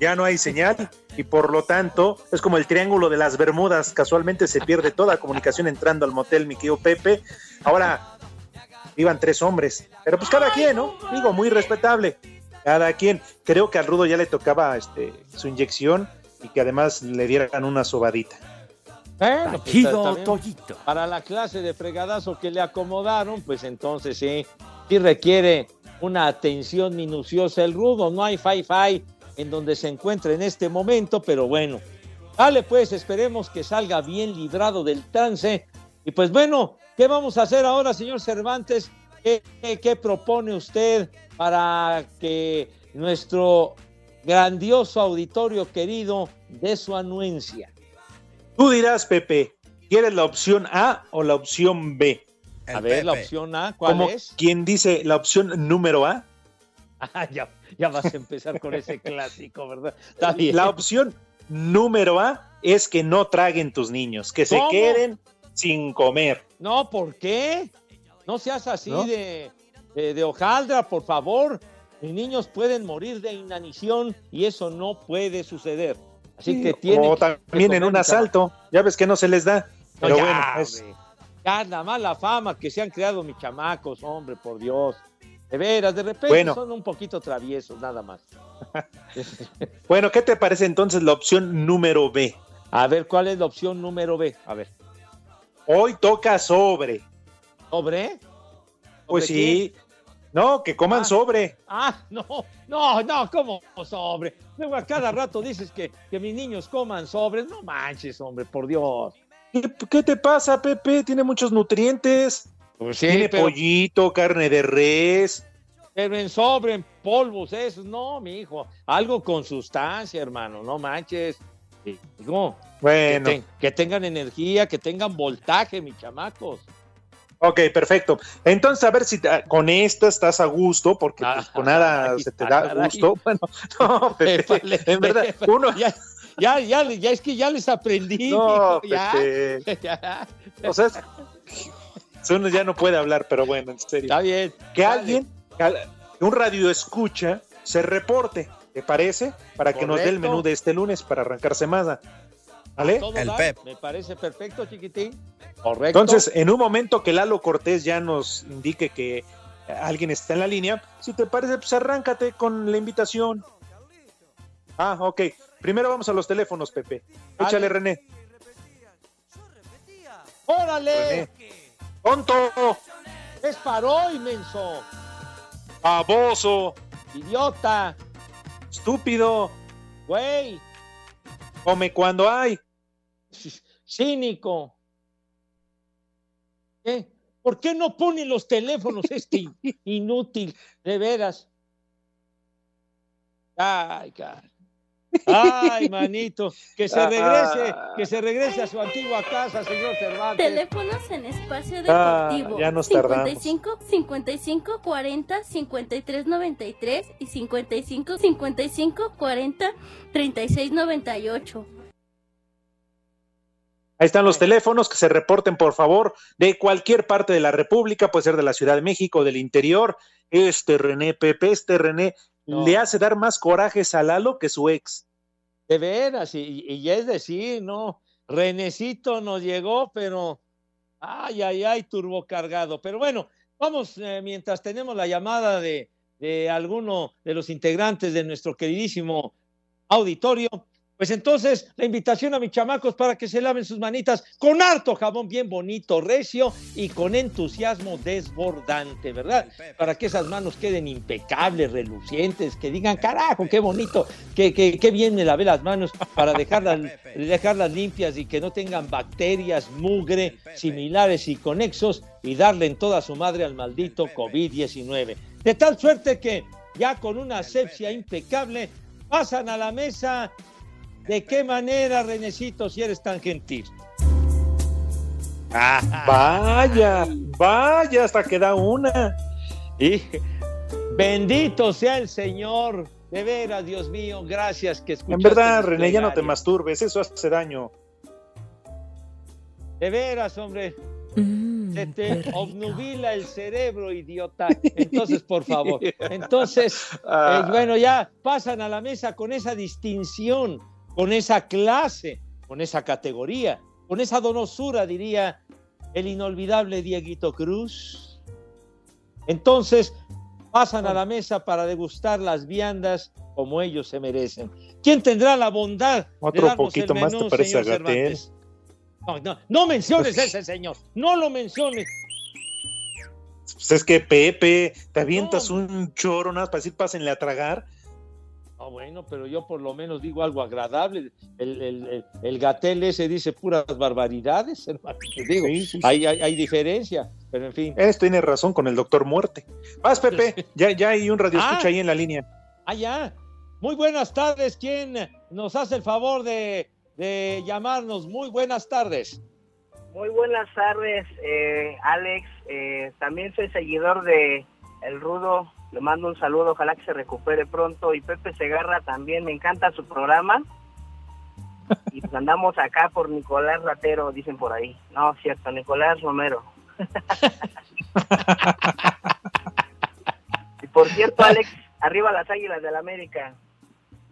[SPEAKER 5] Ya no hay señal y por lo tanto es como el triángulo de las Bermudas, casualmente se pierde toda comunicación entrando al motel, mi querido Pepe. Ahora iban tres hombres, pero pues cada quien, ¿no? Digo, muy respetable. Cada quien. Creo que al Rudo ya le tocaba este, su inyección y que además le dieran una sobadita.
[SPEAKER 3] Bueno, pues,
[SPEAKER 5] Toyito.
[SPEAKER 3] Para la clase de fregadazo que le acomodaron, pues entonces sí, sí requiere una atención minuciosa el rudo. No hay fi-fi en donde se encuentra en este momento, pero bueno. Dale, pues, esperemos que salga bien librado del trance. Y pues bueno, ¿qué vamos a hacer ahora, señor Cervantes? ¿Qué, qué- qué propone usted para que nuestro grandioso auditorio querido dé su anuencia?
[SPEAKER 5] Tú dirás, Pepe, ¿quieres la opción A o la opción B?
[SPEAKER 3] A ver, la opción A, ¿cuál es?
[SPEAKER 5] quien dice la opción número A. *laughs*
[SPEAKER 3] Ah, ya, ya vas a empezar con ese clásico, ¿verdad? Está bien.
[SPEAKER 5] La opción número A es que no traguen tus niños, que se queden sin comer.
[SPEAKER 3] No, ¿por qué? No seas así
[SPEAKER 5] ¿No?
[SPEAKER 3] de, de, de hojaldra, por favor. Mis niños pueden morir de inanición y eso no puede suceder. Así que tienen
[SPEAKER 5] o también en un asalto, ya ves que no se les da. Pero
[SPEAKER 3] ya,
[SPEAKER 5] bueno, es-.
[SPEAKER 3] Ya, nada más la fama que se han creado mis chamacos, hombre, por Dios. De veras, de repente
[SPEAKER 5] Bueno.
[SPEAKER 3] son un poquito traviesos, nada más. *laughs*
[SPEAKER 5] bueno, ¿qué te parece entonces la opción número B?
[SPEAKER 3] A ver, ¿cuál es la opción número B? A ver.
[SPEAKER 5] Hoy toca sobre.
[SPEAKER 3] ¿Sobre?
[SPEAKER 5] Pues
[SPEAKER 3] ¿Sobre
[SPEAKER 5] sí. No, que coman
[SPEAKER 3] Ah.
[SPEAKER 5] sobre.
[SPEAKER 3] Ah, no, no, no, ¿cómo sobre? Luego a cada rato dices que, que mis niños coman sobres. No manches, hombre, por Dios.
[SPEAKER 5] ¿Qué, qué te pasa, Pepe? Tiene muchos nutrientes.
[SPEAKER 3] Pues sí,
[SPEAKER 5] Tiene
[SPEAKER 3] pero-
[SPEAKER 5] pollito, carne de res.
[SPEAKER 3] Pero en sobre, en polvos, eso. No, mi hijo. Algo con sustancia, hermano. No manches. Digo,
[SPEAKER 5] Bueno.
[SPEAKER 3] que, te- que tengan energía, que tengan voltaje, mis chamacos.
[SPEAKER 5] Ok, perfecto. Entonces, a ver si te- con esta estás a gusto, porque pues, con nada se te da
[SPEAKER 3] Ah,
[SPEAKER 5] gusto. *laughs* Bueno, no, Pepe, *laughs* *laughs* en verdad, uno...
[SPEAKER 3] Ya, ya, ya, ya es que ya les aprendí.
[SPEAKER 5] No,
[SPEAKER 3] mijo, ya.
[SPEAKER 5] Pepe.
[SPEAKER 3] Ya.
[SPEAKER 5] O sea, es- uno ya no puede hablar, pero bueno, en serio.
[SPEAKER 3] Está bien.
[SPEAKER 5] Que alguien, que un radio escucha, se reporte, ¿te parece? Para que nos dé el menú de este lunes para arrancar semana. ¿Vale?
[SPEAKER 3] Todo da, Me parece perfecto, chiquitín. Correcto.
[SPEAKER 5] Entonces, en un momento que Lalo Cortés ya nos indique que alguien está en la línea, si te parece, pues arráncate con la invitación. Ah, ok. Primero vamos a los teléfonos, Pepe. Échale, René.
[SPEAKER 3] ¡Órale!
[SPEAKER 5] ¡Tonto!
[SPEAKER 3] Es para hoy, menso.
[SPEAKER 5] ¡Baboso!
[SPEAKER 3] ¡Idiota!
[SPEAKER 5] ¡Estúpido!
[SPEAKER 3] Güey,
[SPEAKER 5] Come cuando hay.
[SPEAKER 3] cínico. ¿Qué? ¿Por qué no pone los teléfonos este in- *laughs* inútil? De veras. Ay, cara. Ay, manito, que se regrese, que se regrese a su antigua casa, señor Cervantes.
[SPEAKER 17] Teléfonos en espacio
[SPEAKER 3] Ah,
[SPEAKER 17] deportivo.
[SPEAKER 3] ya nos tardamos.
[SPEAKER 17] 55 55 40 53 93 y 55 55 40 36 98.
[SPEAKER 5] Ahí están los teléfonos que se reporten, por favor, de cualquier parte de la República, puede ser de la Ciudad de México, del interior. Este René Pepe, este René
[SPEAKER 3] No.
[SPEAKER 5] le hace dar más corajes a Lalo que su ex.
[SPEAKER 3] De veras, y, y es decir, ¿no? Renecito nos llegó, pero ay, ay, ay, turbo cargado. Pero bueno, vamos, eh, mientras tenemos la llamada de, de alguno de los integrantes de nuestro queridísimo auditorio, pues entonces la invitación a mis chamacos para que se laven sus manitas con harto jabón bien bonito, recio y con entusiasmo desbordante, ¿verdad? Para que esas manos queden impecables, relucientes, que digan, carajo, qué bonito, qué, qué, qué bien me lavé las manos para dejarlas, dejarlas limpias y que no tengan bacterias, mugre, similares y conexos y darle en toda su madre al maldito COVID-19. De tal suerte que ya con una asepsia impecable pasan a la mesa. ¿De qué manera, Renecito, si eres tan gentil?
[SPEAKER 5] Vaya, vaya, hasta que da una.
[SPEAKER 3] Y bendito sea el Señor. De veras, Dios mío, gracias que escuchaste.
[SPEAKER 5] En verdad, René, ya no te masturbes, eso hace daño.
[SPEAKER 3] De veras, hombre. Se te obnubila el cerebro, idiota. Entonces, por favor. *laughs* Entonces,
[SPEAKER 5] Ah.
[SPEAKER 3] eh, bueno, ya pasan a la mesa con esa distinción, con esa clase, con esa categoría, con esa donosura, diría el inolvidable Dieguito Cruz. Entonces, pasan a la mesa para degustar las viandas como ellos se merecen. ¿Quién tendrá la bondad de
[SPEAKER 5] Otro
[SPEAKER 3] darnos
[SPEAKER 5] poquito
[SPEAKER 3] el
[SPEAKER 5] más te
[SPEAKER 3] menú,
[SPEAKER 5] parece
[SPEAKER 3] señor? No, no, no menciones ese señor, no lo menciones.
[SPEAKER 5] Pues es que Pepe, te avientas un choro nada para decir pásenle a tragar.
[SPEAKER 3] Bueno, pero yo por lo menos digo algo agradable. El, el, el, el Gatel ese dice puras barbaridades, *laughs* hermano. Te digo, Hay, hay, hay diferencia, pero en fin.
[SPEAKER 5] Es, tiene razón con el doctor Muerte. Vas, Pepe, *laughs* ya, ya hay un radio escucha
[SPEAKER 3] Ah.
[SPEAKER 5] ahí en la línea.
[SPEAKER 3] Ah, ya. Muy buenas tardes. ¿Quién nos hace el favor de, de llamarnos? Muy buenas tardes.
[SPEAKER 23] Muy buenas tardes, eh, Alex. Eh, también soy seguidor de El Rudo. Le mando un saludo, ojalá que se recupere pronto. Y Pepe Segarra también, me encanta su programa. Y pues andamos acá por Nicolás Ratero, dicen por ahí. No, cierto, Nicolás Romero. *laughs* y por cierto, Alex, arriba las águilas del América.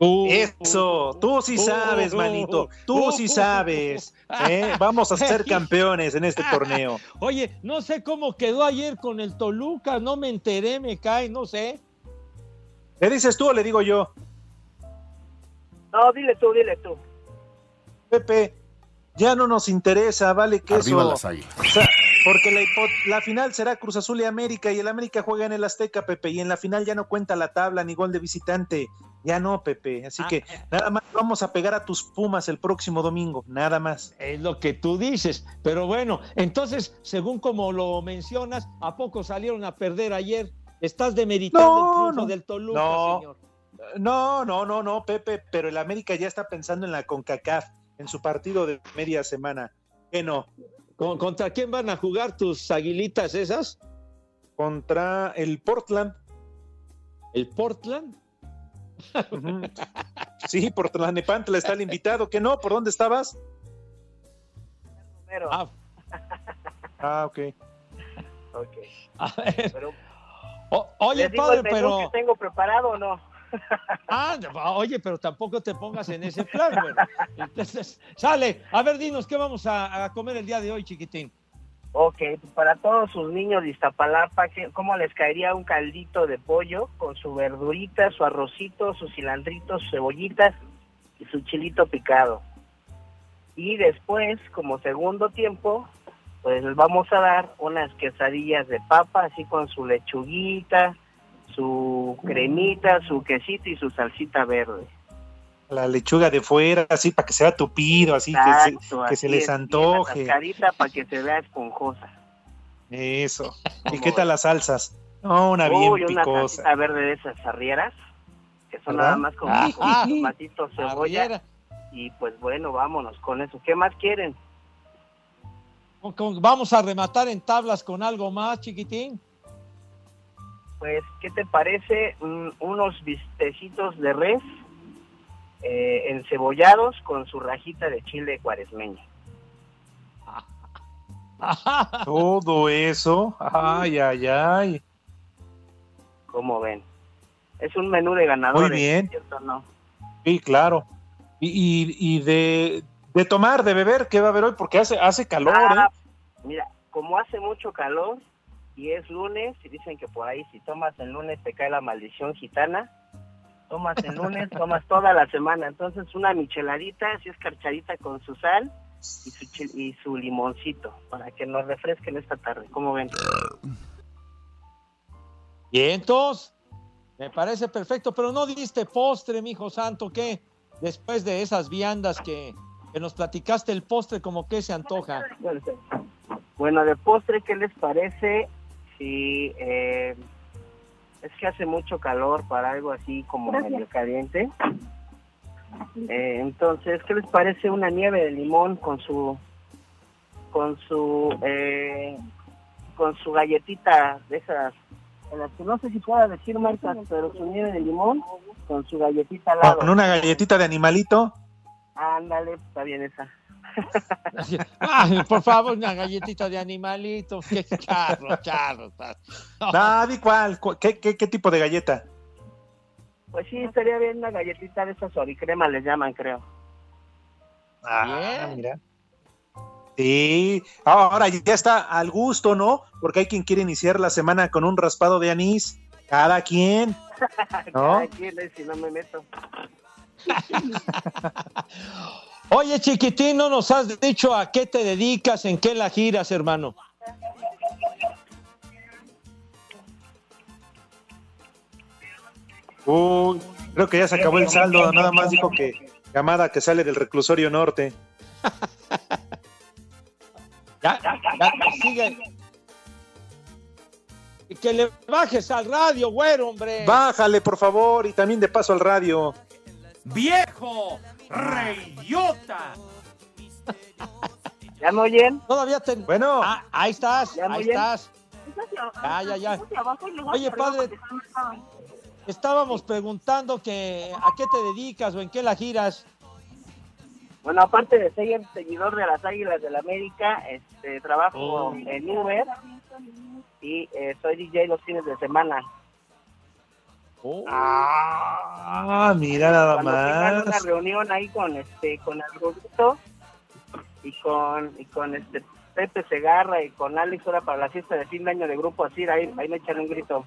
[SPEAKER 5] Eso, tú sí sabes, manito, tú sí sabes. ¿eh? Vamos a ser *laughs* campeones en este torneo. *laughs*
[SPEAKER 3] Oye, no sé cómo quedó ayer con el Toluca, no me enteré, me cae, no sé.
[SPEAKER 5] ¿Le dices tú o le digo yo?
[SPEAKER 23] No, dile tú, dile tú.
[SPEAKER 5] Pepe, ya no nos interesa, vale que
[SPEAKER 24] Arriba
[SPEAKER 5] eso.
[SPEAKER 24] las águilas.
[SPEAKER 5] O sea, porque la, hipo- la final será Cruz Azul y América y el América juega en el Azteca, Pepe, y en la final ya no cuenta la tabla ni gol de visitante. Ya no, Pepe. Así que nada más vamos a pegar a tus Pumas el próximo domingo, nada más.
[SPEAKER 3] Es lo que tú dices. Pero bueno, entonces, según como lo mencionas, ¿a poco salieron a perder ayer? Estás demeritando
[SPEAKER 5] No,
[SPEAKER 3] el triunfo
[SPEAKER 5] no.
[SPEAKER 3] del Toluca,
[SPEAKER 5] No.
[SPEAKER 3] señor.
[SPEAKER 5] No, no, no, no, Pepe, pero el América ya está pensando en la CONCACAF, en su partido de media semana. ¿Qué no?
[SPEAKER 3] ¿Con- ¿Contra quién van a jugar tus aguilitas esas?
[SPEAKER 5] Contra el Portland.
[SPEAKER 3] ¿El Portland?
[SPEAKER 5] Sí, por Tlalnepantla está el invitado. ¿Qué no? ¿Por dónde estabas?
[SPEAKER 23] Romero.
[SPEAKER 3] Ah,
[SPEAKER 5] Ah, ok.
[SPEAKER 23] Ok.
[SPEAKER 3] a ver.
[SPEAKER 23] Pero,
[SPEAKER 3] O- oye,
[SPEAKER 23] ¿les digo
[SPEAKER 3] padre, pero.
[SPEAKER 23] que tengo preparado o no?
[SPEAKER 3] Ah, oye, pero tampoco te pongas en ese plan, güey. Entonces, sale. A ver, dinos, ¿qué vamos a, comer el día de hoy, chiquitín?
[SPEAKER 23] Ok, para todos sus niños de Iztapalapa, ¿qué- ¿cómo les caería un caldito de pollo con su verdurita, su arrocito, sus cilandritos, sus cebollitas y su chilito picado? Y después, como segundo tiempo, pues les vamos a dar unas quesadillas de papa, así con su lechuguita, su cremita, su quesito y su salsita verde.
[SPEAKER 5] La lechuga de fuera, así para que sea tupido, así que se, que se
[SPEAKER 23] así
[SPEAKER 5] les
[SPEAKER 23] es, bien
[SPEAKER 5] antoje.
[SPEAKER 23] atascadita para que se vea esponjosa.
[SPEAKER 5] Eso. ¿Y qué tal las salsas? No, una bien
[SPEAKER 23] Uy, una
[SPEAKER 5] picosa.
[SPEAKER 23] salsita verde de esas arrieras, que son
[SPEAKER 5] ¿Verdad?
[SPEAKER 23] nada más con
[SPEAKER 3] Ah,
[SPEAKER 23] con
[SPEAKER 3] ah,
[SPEAKER 23] tomatito, *laughs* cebolla.
[SPEAKER 3] arriera.
[SPEAKER 23] Y pues bueno, vámonos con eso. ¿Qué más quieren?
[SPEAKER 3] Vamos a rematar en tablas con algo más, chiquitín.
[SPEAKER 23] Pues, ¿qué te parece? Mm, unos bistecitos de res eh, encebollados con su rajita de chile cuaresmeño. *laughs*
[SPEAKER 5] Todo eso. Ay, ay, ay.
[SPEAKER 23] ¿Cómo ven? Es un menú de ganadores.
[SPEAKER 5] Muy bien.
[SPEAKER 23] ¿cierto o no?
[SPEAKER 5] Sí, claro. Y, y, y de, de tomar, de beber, ¿qué va a haber hoy? Porque hace, hace calor,
[SPEAKER 23] Ah,
[SPEAKER 5] ¿eh?
[SPEAKER 23] Mira, como hace mucho calor y es lunes, y dicen que por ahí si tomas el lunes te cae la maldición gitana, tomas el lunes, *laughs* tomas toda la semana. Entonces una micheladita, así escarchadita con su sal y su, chil- y su limoncito para que nos refresquen esta tarde. ¿Cómo ven?
[SPEAKER 3] Y entonces, me parece perfecto, pero no diste postre, mijo santo, ¿qué? Después de esas viandas que, que nos platicaste, el postre como que se antoja.
[SPEAKER 23] Bueno, de postre, ¿qué les parece si eh, es que hace mucho calor para algo así como medio caliente? Eh, entonces, ¿qué les parece una nieve de limón con su con su eh, con su galletita de esas en las que no sé si pueda decir marcas, pero su nieve de limón con su galletita al lado.
[SPEAKER 5] Con una galletita de animalito.
[SPEAKER 23] Ándale, está bien esa.
[SPEAKER 3] Ay, por favor, una galletita de animalito. Qué charro, charro. *laughs*
[SPEAKER 5] di cuál, cu- ¿Qué, qué, qué tipo de galleta?
[SPEAKER 23] Pues sí, estaría bien una galletita de esas oricrema, les llaman, creo.
[SPEAKER 5] Ah, mira. Sí, ahora ya está al gusto, ¿no? Porque hay quien quiere iniciar la semana con un raspado de anís. Cada quien. *laughs* ¿No?
[SPEAKER 23] Cada quien, eh, si no me meto. *laughs*
[SPEAKER 3] Oye, chiquitín, no nos has dicho a qué te dedicas, en qué la giras, hermano.
[SPEAKER 5] Uy, creo que ya se acabó el saldo. Nada más dijo que llamada que sale del reclusorio norte. *laughs*
[SPEAKER 3] Ya, ya, sigue. Y Que le bajes al radio, güero, hombre.
[SPEAKER 5] Bájale, por favor, y también de paso al radio.
[SPEAKER 3] ¡Viejo! ¡Reyota!
[SPEAKER 23] ¿Ya me oyen?
[SPEAKER 3] Todavía te...
[SPEAKER 5] Bueno.
[SPEAKER 3] Ah, ahí estás,
[SPEAKER 23] ¿Ya me
[SPEAKER 3] ahí
[SPEAKER 23] oyen?
[SPEAKER 3] estás. Ya, ya, ya. Oye, padre, estábamos preguntando que a qué te dedicas o en qué la giras.
[SPEAKER 23] Bueno, aparte de ser seguidor de las Águilas del América, este, trabajo
[SPEAKER 3] Oh.
[SPEAKER 23] en Uber y eh, soy DJ los fines de semana.
[SPEAKER 5] Ah, mira nada
[SPEAKER 23] Cuando tengan una
[SPEAKER 5] más.
[SPEAKER 23] reunión ahí con este con el Rubito y con y con este Pepe Segarra y con Alex ahora para la fiesta de fin de año de grupo así ahí, ahí me echan un grito.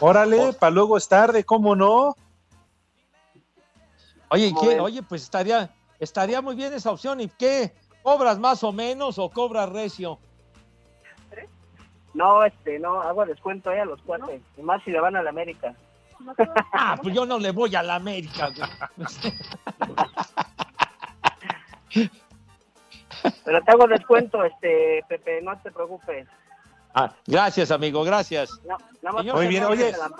[SPEAKER 5] Órale, para luego es tarde, ¿cómo no?
[SPEAKER 3] Oye, ¿y
[SPEAKER 23] ¿Cómo
[SPEAKER 3] qué?
[SPEAKER 23] ven?
[SPEAKER 3] Oye, pues estaría, estaría muy bien esa opción. ¿Y qué? ¿Cobras más o menos o cobras recio?
[SPEAKER 23] No, este, no, hago descuento ahí a los cuates, y más si le van a la América.
[SPEAKER 3] Ah, pues yo no le voy a la América. güey.
[SPEAKER 23] Pero te hago descuento, este, Pepe, no te preocupes.
[SPEAKER 3] Ah, gracias, amigo, gracias.
[SPEAKER 23] No, nada más
[SPEAKER 3] Señor
[SPEAKER 5] Muy bien, oye.
[SPEAKER 23] la.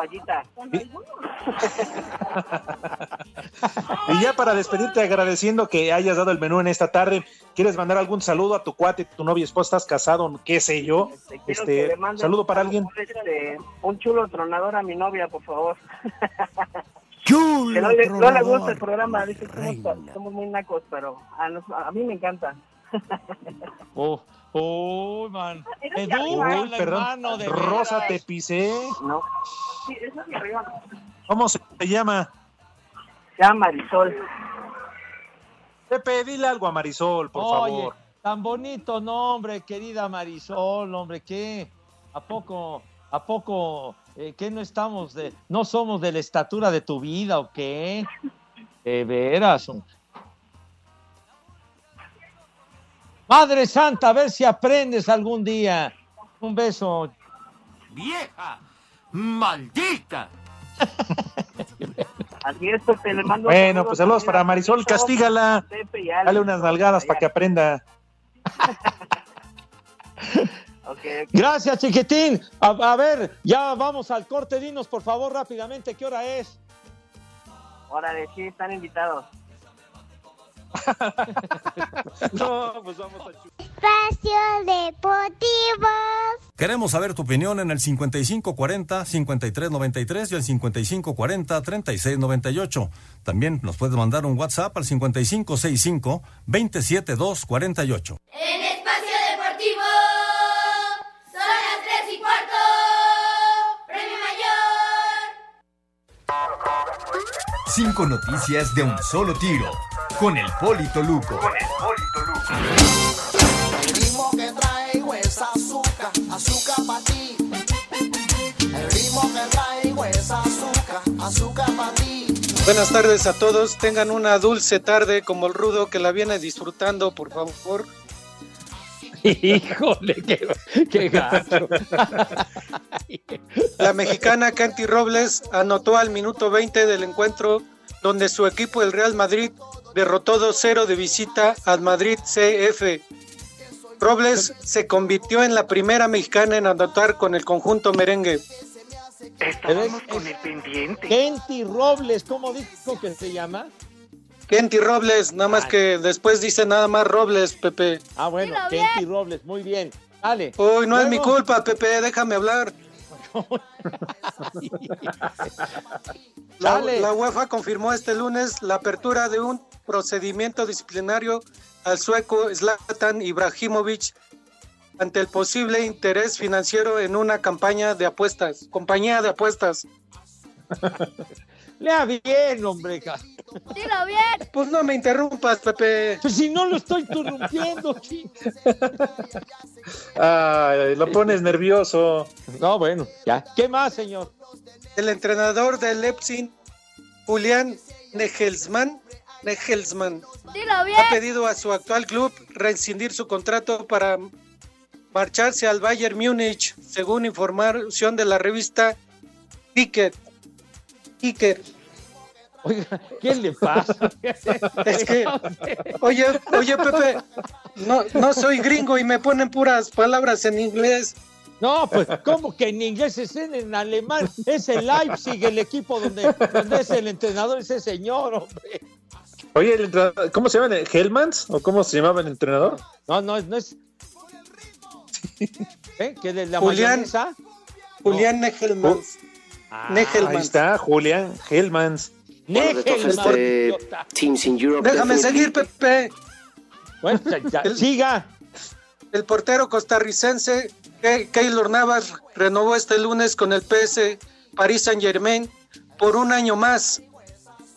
[SPEAKER 5] Y ya para despedirte, agradeciendo que hayas dado el menú en esta tarde, ¿quieres mandar algún saludo a tu cuate, tu novia, esposa, estás casado, qué sé yo? Este,
[SPEAKER 23] mandes
[SPEAKER 5] saludo para alguien.
[SPEAKER 23] este, un chulo tronador a mi novia, por favor. *laughs*
[SPEAKER 4] Chulo
[SPEAKER 23] que no le, no le gusta el programa, dice que somos, somos muy nacos, pero a, nos- a mí me encanta. *laughs*
[SPEAKER 3] Oh, oh, man. Edu, el
[SPEAKER 5] Perdón,
[SPEAKER 3] hermano de
[SPEAKER 5] Rosa, te pisé.
[SPEAKER 23] No. Sí, eso es arriba.
[SPEAKER 5] ¿Cómo se llama?
[SPEAKER 23] Se llama Marisol.
[SPEAKER 5] Pepe, dile algo a Marisol, por
[SPEAKER 3] Oye,
[SPEAKER 5] favor.
[SPEAKER 3] tan bonito nombre, querida Marisol, hombre, ¿qué? ¿A poco, a poco, eh, qué no estamos de, no somos de la estatura de tu vida o qué? De veras. hombre. Madre Santa, a ver si aprendes algún día. Un beso.
[SPEAKER 12] ¡Vieja! ¡Maldita! *laughs*
[SPEAKER 23] Así es, Pepe, le mando
[SPEAKER 5] Bueno, pues saludos para
[SPEAKER 23] a
[SPEAKER 5] Marisol, castígala. Dale unas nalgadas para que aprenda. *laughs*
[SPEAKER 3] Gracias, chiquitín. A, a ver, ya vamos al corte. Dinos, por favor, rápidamente, ¿qué hora es?
[SPEAKER 23] Órale, sí, están invitados. *laughs*
[SPEAKER 5] No, pues vamos a
[SPEAKER 15] Espacio Deportivo.
[SPEAKER 24] Queremos saber tu opinión en el 5540-5393 y el 5540-3698. También nos puedes mandar un WhatsApp al 5565-27248.
[SPEAKER 12] En Espacio Deportivo son las 3 y cuarto. Premio Mayor.
[SPEAKER 25] Cinco noticias de un solo tiro. Con el Polito Luco.
[SPEAKER 12] El ritmo que traigo es azúcar, azúcar para ti. El ritmo que traigo es azúcar, azúcar para ti.
[SPEAKER 26] Buenas tardes a todos. Tengan una dulce tarde como el rudo que la viene disfrutando, por favor.
[SPEAKER 3] Híjole, qué, qué gacho.
[SPEAKER 26] La mexicana Canty Robles anotó al minuto 20 del encuentro donde su equipo, el Real Madrid, derrotó 2-0 de visita al Madrid CF. Robles se convirtió en la primera mexicana en anotar con el conjunto merengue.
[SPEAKER 3] Estábamos con el pendiente. Kenty Robles, ¿cómo dijo que se llama?
[SPEAKER 26] Kenty Robles, nada más que después dice nada más Robles, Pepe.
[SPEAKER 3] Ah, bueno, Kenty Robles, muy bien. Dale.
[SPEAKER 26] Uy, no es mi culpa, Pepe, déjame hablar. *laughs* La, UEFA confirmó este lunes la apertura de un procedimiento disciplinario al sueco Zlatan Ibrahimovic ante el posible interés financiero en una campaña de apuestas, compañía de apuestas. *laughs*
[SPEAKER 3] Lea bien, hombre.
[SPEAKER 12] Dilo bien.
[SPEAKER 26] Pues no me interrumpas, Pepe.
[SPEAKER 3] Pues si no lo estoy interrumpiendo. *laughs*
[SPEAKER 5] Ay, lo pones nervioso.
[SPEAKER 3] No, bueno, ya. ¿Qué más, señor?
[SPEAKER 26] El entrenador del Leipzig, Julián Nagelsmann, Nagelsmann
[SPEAKER 12] Dilo bien.
[SPEAKER 26] ha pedido a su actual club rescindir su contrato para marcharse al Bayern Múnich, según información de la revista Kicker. Kicker.
[SPEAKER 3] Oiga, ¿qué le pasa? *laughs*
[SPEAKER 26] Es que, oye, oye, Pepe, no, no soy gringo y me ponen puras palabras en inglés.
[SPEAKER 3] No, pues, ¿cómo que en inglés es en, en alemán? Es el Leipzig, el equipo donde, donde es el entrenador, ese señor, hombre.
[SPEAKER 5] Oye, el entrenador- ¿cómo se llama? ¿Hellmans? ¿O cómo se llamaba el entrenador?
[SPEAKER 3] No, no, no es. ¿Eh? ¿Que de la
[SPEAKER 26] Julián,
[SPEAKER 3] mayonesa?
[SPEAKER 26] Julián Negelman.
[SPEAKER 3] Ah,
[SPEAKER 26] Negelman.
[SPEAKER 5] Ahí está, Julián Hellmans.
[SPEAKER 3] Negelman,
[SPEAKER 26] Este. Teams in Europe Déjame seguir, Pepe.
[SPEAKER 3] Bueno, ya- ya, siga.
[SPEAKER 26] El portero costarricense Keylor Navas renovó este lunes con el PS Paris Saint Germain por un año más.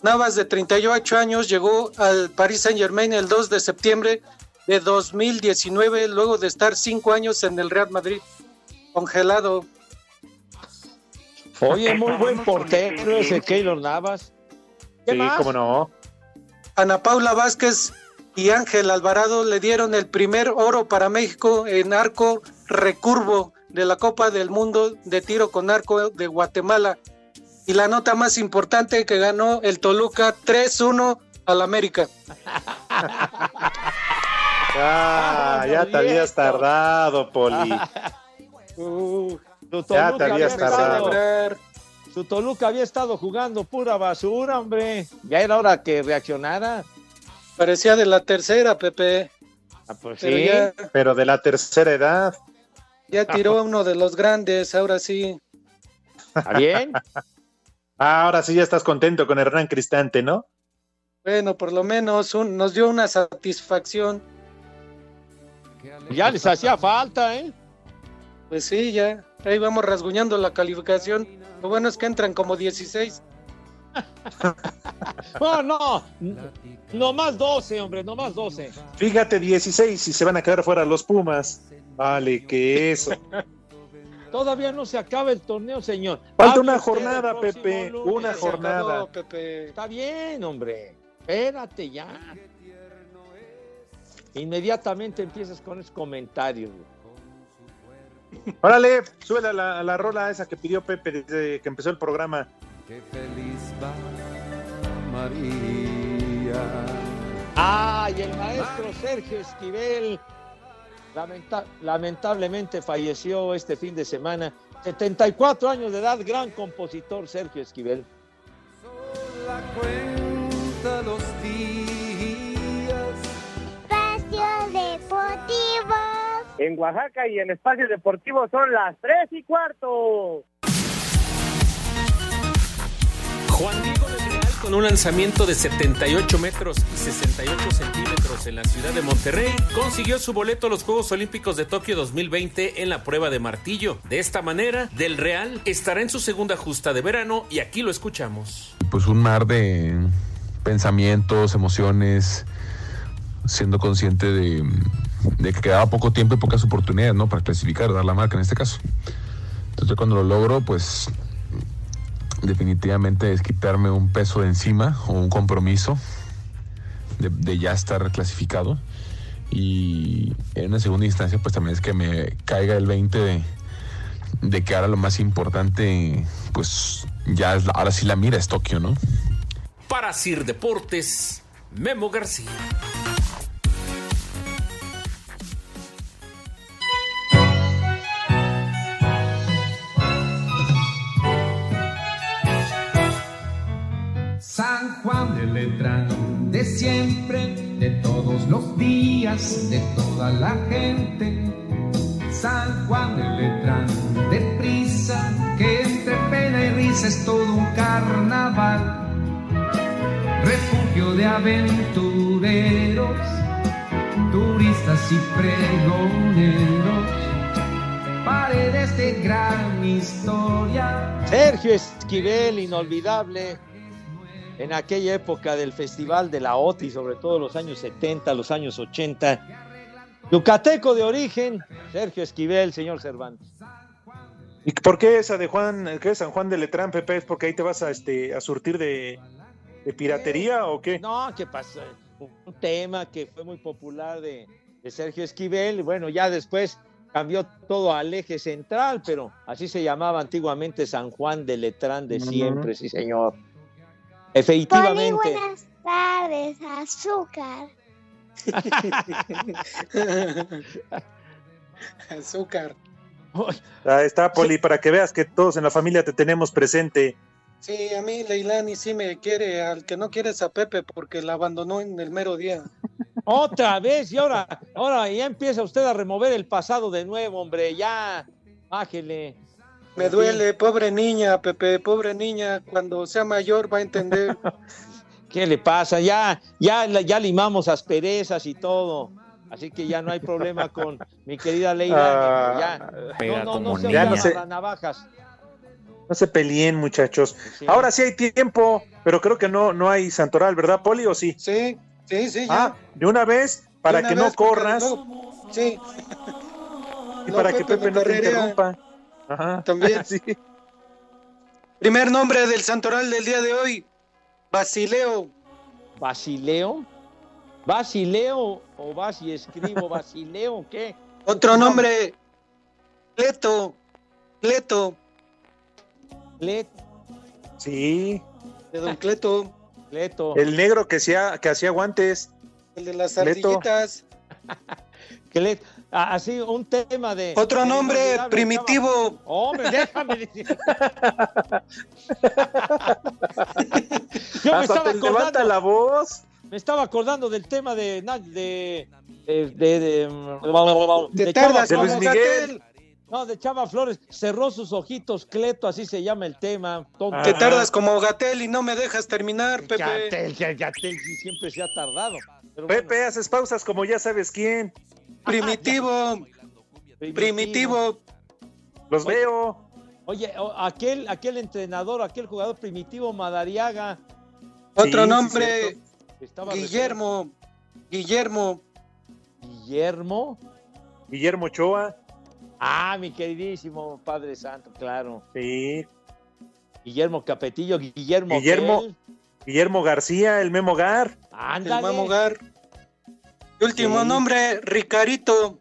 [SPEAKER 26] Navas, de 38 años, llegó al Paris Saint Germain el 2 de septiembre de 2019, luego de estar cinco años en el Real Madrid, congelado.
[SPEAKER 3] Oye, *laughs* muy buen portero ese Keylor Navas. ¿Qué
[SPEAKER 5] Sí,
[SPEAKER 3] más?
[SPEAKER 5] cómo no.
[SPEAKER 26] Ana Paula Vázquez y Ángel Alvarado le dieron el primer oro para México en arco recurvo de la Copa del Mundo de tiro con arco de Guatemala. Y la nota más importante que ganó el Toluca 3-1 al América. *laughs*
[SPEAKER 5] Ah, ya te habías tardado, Poli. *laughs*
[SPEAKER 3] Uh, su
[SPEAKER 5] Ya
[SPEAKER 3] Toluca
[SPEAKER 5] te habías
[SPEAKER 3] había
[SPEAKER 5] tardado.
[SPEAKER 3] estado- Su Toluca había estado jugando pura basura, hombre. Ya era hora que reaccionara.
[SPEAKER 26] Parecía de la tercera, Pepe.
[SPEAKER 3] Ah, pues
[SPEAKER 26] Pero
[SPEAKER 3] sí.
[SPEAKER 26] ya,
[SPEAKER 5] Pero de la tercera edad.
[SPEAKER 26] Ya tiró a uno de los grandes, ahora sí.
[SPEAKER 3] ¿Está bien? *laughs*
[SPEAKER 5] Ah, ahora sí ya estás contento con Hernán Cristante, ¿no?
[SPEAKER 26] Bueno, por lo menos un- nos dio una satisfacción.
[SPEAKER 3] Ya les hacía falta, ¿eh?
[SPEAKER 26] Pues sí, ya. Ahí vamos rasguñando la calificación. Lo bueno es que entran como 16. *laughs*
[SPEAKER 3] No, no. No más 12, hombre, no más 12.
[SPEAKER 5] Fíjate, 16 y se van a quedar fuera los Pumas. Vale, *laughs* que eso.
[SPEAKER 3] Todavía no se acaba el torneo, señor.
[SPEAKER 5] Falta
[SPEAKER 3] Hable
[SPEAKER 5] una jornada, Pepe,
[SPEAKER 3] lunes.
[SPEAKER 5] una jornada.
[SPEAKER 26] acabó, Pepe.
[SPEAKER 3] Está bien, hombre. Espérate ya. Inmediatamente empiezas con esos comentarios. güey.
[SPEAKER 5] Órale, sube la, la rola esa que pidió Pepe desde que empezó el programa.
[SPEAKER 27] Qué feliz va
[SPEAKER 28] María.
[SPEAKER 3] Ay, el maestro Sergio Esquivel lamenta- lamentablemente falleció este fin de semana. 74 años de edad, gran compositor Sergio Esquivel.
[SPEAKER 28] La cuenta los días.
[SPEAKER 15] Espacio Deportivo.
[SPEAKER 23] En Oaxaca y en Espacio Deportivo son las tres y cuarto.
[SPEAKER 29] Juan Diego con un lanzamiento de 78 metros y 68 centímetros en la ciudad de Monterrey consiguió su boleto a los Juegos Olímpicos de Tokio 2020 en la prueba de martillo. De esta manera, Del Real estará en su segunda justa de verano y aquí lo escuchamos.
[SPEAKER 27] pues un mar de pensamientos, emociones, siendo consciente de, que quedaba poco tiempo y pocas oportunidades, ¿no? Para clasificar, dar la marca en este caso. Entonces cuando lo logro, pues definitivamente es quitarme un peso de encima o un compromiso de, ya estar clasificado. Y en una segunda instancia, pues también es que me caiga el 20 de, que ahora lo más importante, pues ya es ahora sí la mira es Tokio, ¿no?
[SPEAKER 29] Para Sir Deportes, Memo García.
[SPEAKER 28] Los días, de toda la gente. San Juan de Letrán, de prisa, que entre pena y risa es todo un carnaval. Refugio de aventureros, turistas y pregoneros, paredes de gran historia.
[SPEAKER 3] Sergio Esquivel, inolvidable en aquella época del Festival de la OTI, sobre todo los años 70, los años 80. Yucateco de origen, Sergio Esquivel, señor Cervantes.
[SPEAKER 5] ¿Y por qué esa de Juan, qué es San Juan de Letrán, Pepe? ¿Es porque ahí te vas a, este, a surtir de, de piratería o qué?
[SPEAKER 3] No, ¿qué pasa? Un tema que fue muy popular de, de Sergio Esquivel, y bueno, ya después cambió todo al eje central, pero así se llamaba antiguamente San Juan de Letrán de siempre, sí señor.
[SPEAKER 15] Poli,
[SPEAKER 3] Efectivamente.
[SPEAKER 15] buenas tardes, azúcar. *laughs*
[SPEAKER 26] Azúcar.
[SPEAKER 5] Ahí está, Poli, para que veas que todos en la familia te tenemos presente.
[SPEAKER 26] Sí, a mí Leilani sí me quiere, al que no quiere es a Pepe porque la abandonó en el mero día.
[SPEAKER 3] Otra vez, y ahora, ahora ya empieza usted a remover el pasado de nuevo, hombre, ya, bájele.
[SPEAKER 26] Me duele, pobre niña, Pepe, pobre niña, cuando sea mayor va a entender. *laughs*
[SPEAKER 3] ¿Qué le pasa? Ya, ya, ya limamos asperezas y todo. Así que ya no hay problema con mi querida Leila.
[SPEAKER 5] Ah,
[SPEAKER 3] ya. No, no, no se.
[SPEAKER 5] Ya no
[SPEAKER 3] las navajas.
[SPEAKER 5] No se peleen, muchachos. Ahora sí hay tiempo, pero creo que no, no hay Santoral, ¿verdad, Poli, o sí?
[SPEAKER 26] Sí, sí, sí, ya.
[SPEAKER 5] Ah, de una vez, para
[SPEAKER 26] una
[SPEAKER 5] que no
[SPEAKER 26] vez,
[SPEAKER 5] corras
[SPEAKER 26] luego- Sí.
[SPEAKER 5] y
[SPEAKER 26] No,
[SPEAKER 5] para que
[SPEAKER 26] Pepe
[SPEAKER 5] no te interrumpa. Ajá.
[SPEAKER 26] También. *laughs*
[SPEAKER 5] Sí.
[SPEAKER 26] Primer nombre del santoral del día de hoy, Basileo.
[SPEAKER 3] ¿Basileo? ¿Basileo o vas y escribo *laughs* Basileo o qué?
[SPEAKER 26] Otro nombre, Cleto. Cleto,
[SPEAKER 3] Cleto.
[SPEAKER 5] Sí.
[SPEAKER 26] de Don Cleto,
[SPEAKER 3] Cleto.
[SPEAKER 5] El negro que hacía, que hacía guantes.
[SPEAKER 26] el de las
[SPEAKER 5] Cleto.
[SPEAKER 26] ardillitas. *laughs*
[SPEAKER 3] Cleto. Así, un tema de.
[SPEAKER 26] Otro
[SPEAKER 3] de
[SPEAKER 26] nombre, Primitivo.
[SPEAKER 3] Hombre, déjame decir. *laughs* Yo me estaba
[SPEAKER 5] te levanta
[SPEAKER 3] acordando.
[SPEAKER 5] la voz.
[SPEAKER 3] Me estaba acordando del tema de. de. de. de, de,
[SPEAKER 26] Te
[SPEAKER 3] Chava
[SPEAKER 5] De Luis. Miguel.
[SPEAKER 3] No, de Chava Flores. Cerró sus ojitos, Cleto, así se llama el tema. Tonto.
[SPEAKER 26] Te tardas como Gatel y no me dejas terminar, Pepe.
[SPEAKER 3] Gatel, Gatel siempre se ha tardado. Bueno,
[SPEAKER 5] Pepe, haces pausas como ya sabes quién.
[SPEAKER 26] Primitivo, primitivo.
[SPEAKER 5] Los veo.
[SPEAKER 3] Oye, aquel, aquel entrenador, aquel jugador primitivo Madariaga.
[SPEAKER 26] Otro
[SPEAKER 5] Sí,
[SPEAKER 26] nombre,
[SPEAKER 3] Estaba
[SPEAKER 26] Guillermo. Guillermo.
[SPEAKER 3] Guillermo.
[SPEAKER 5] Guillermo Ochoa.
[SPEAKER 3] Ah, mi queridísimo Padre Santo, claro.
[SPEAKER 5] Sí.
[SPEAKER 3] Guillermo Capetillo, Guillermo.
[SPEAKER 5] Guillermo. Guillermo García, el Memo Gar.
[SPEAKER 26] El
[SPEAKER 3] Ándale.
[SPEAKER 26] Mamogar. Último
[SPEAKER 5] Sí.
[SPEAKER 26] nombre, Ricarito.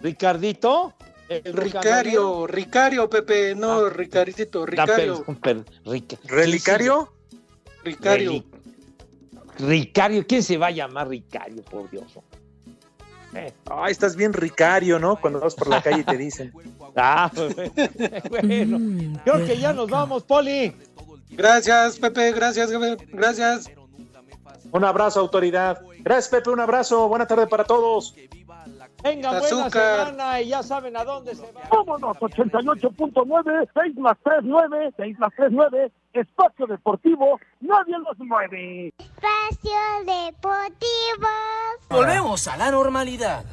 [SPEAKER 3] Ricardito. el
[SPEAKER 26] Ricario, Ricario, Pepe, no,
[SPEAKER 3] Ah. Ah,
[SPEAKER 26] Ricario.
[SPEAKER 3] per- Rica-
[SPEAKER 5] ¿Relicario?
[SPEAKER 26] Ricario.
[SPEAKER 3] Ricario, ¿quién se va a llamar Ricario, por Dios? Eh,
[SPEAKER 5] Ay, estás bien ricario, ¿no? Cuando vas por la calle y te dicen. *laughs*
[SPEAKER 3] Ah, *laughs* bueno, creo que ya nos vamos, Poli.
[SPEAKER 26] Gracias, Pepe, gracias, gracias.
[SPEAKER 5] Un abrazo, autoridad. Gracias, Pepe, un abrazo. Buena tarde para todos.
[SPEAKER 3] Venga, buena
[SPEAKER 26] Azúcar.
[SPEAKER 3] semana y ya saben a dónde se va.
[SPEAKER 29] Vámonos, 88.9, 6 más 3, 9, 6 más 3, 9, espacio deportivo, nadie los mueve.
[SPEAKER 15] Espacio Deportivo.
[SPEAKER 30] Volvemos a la normalidad.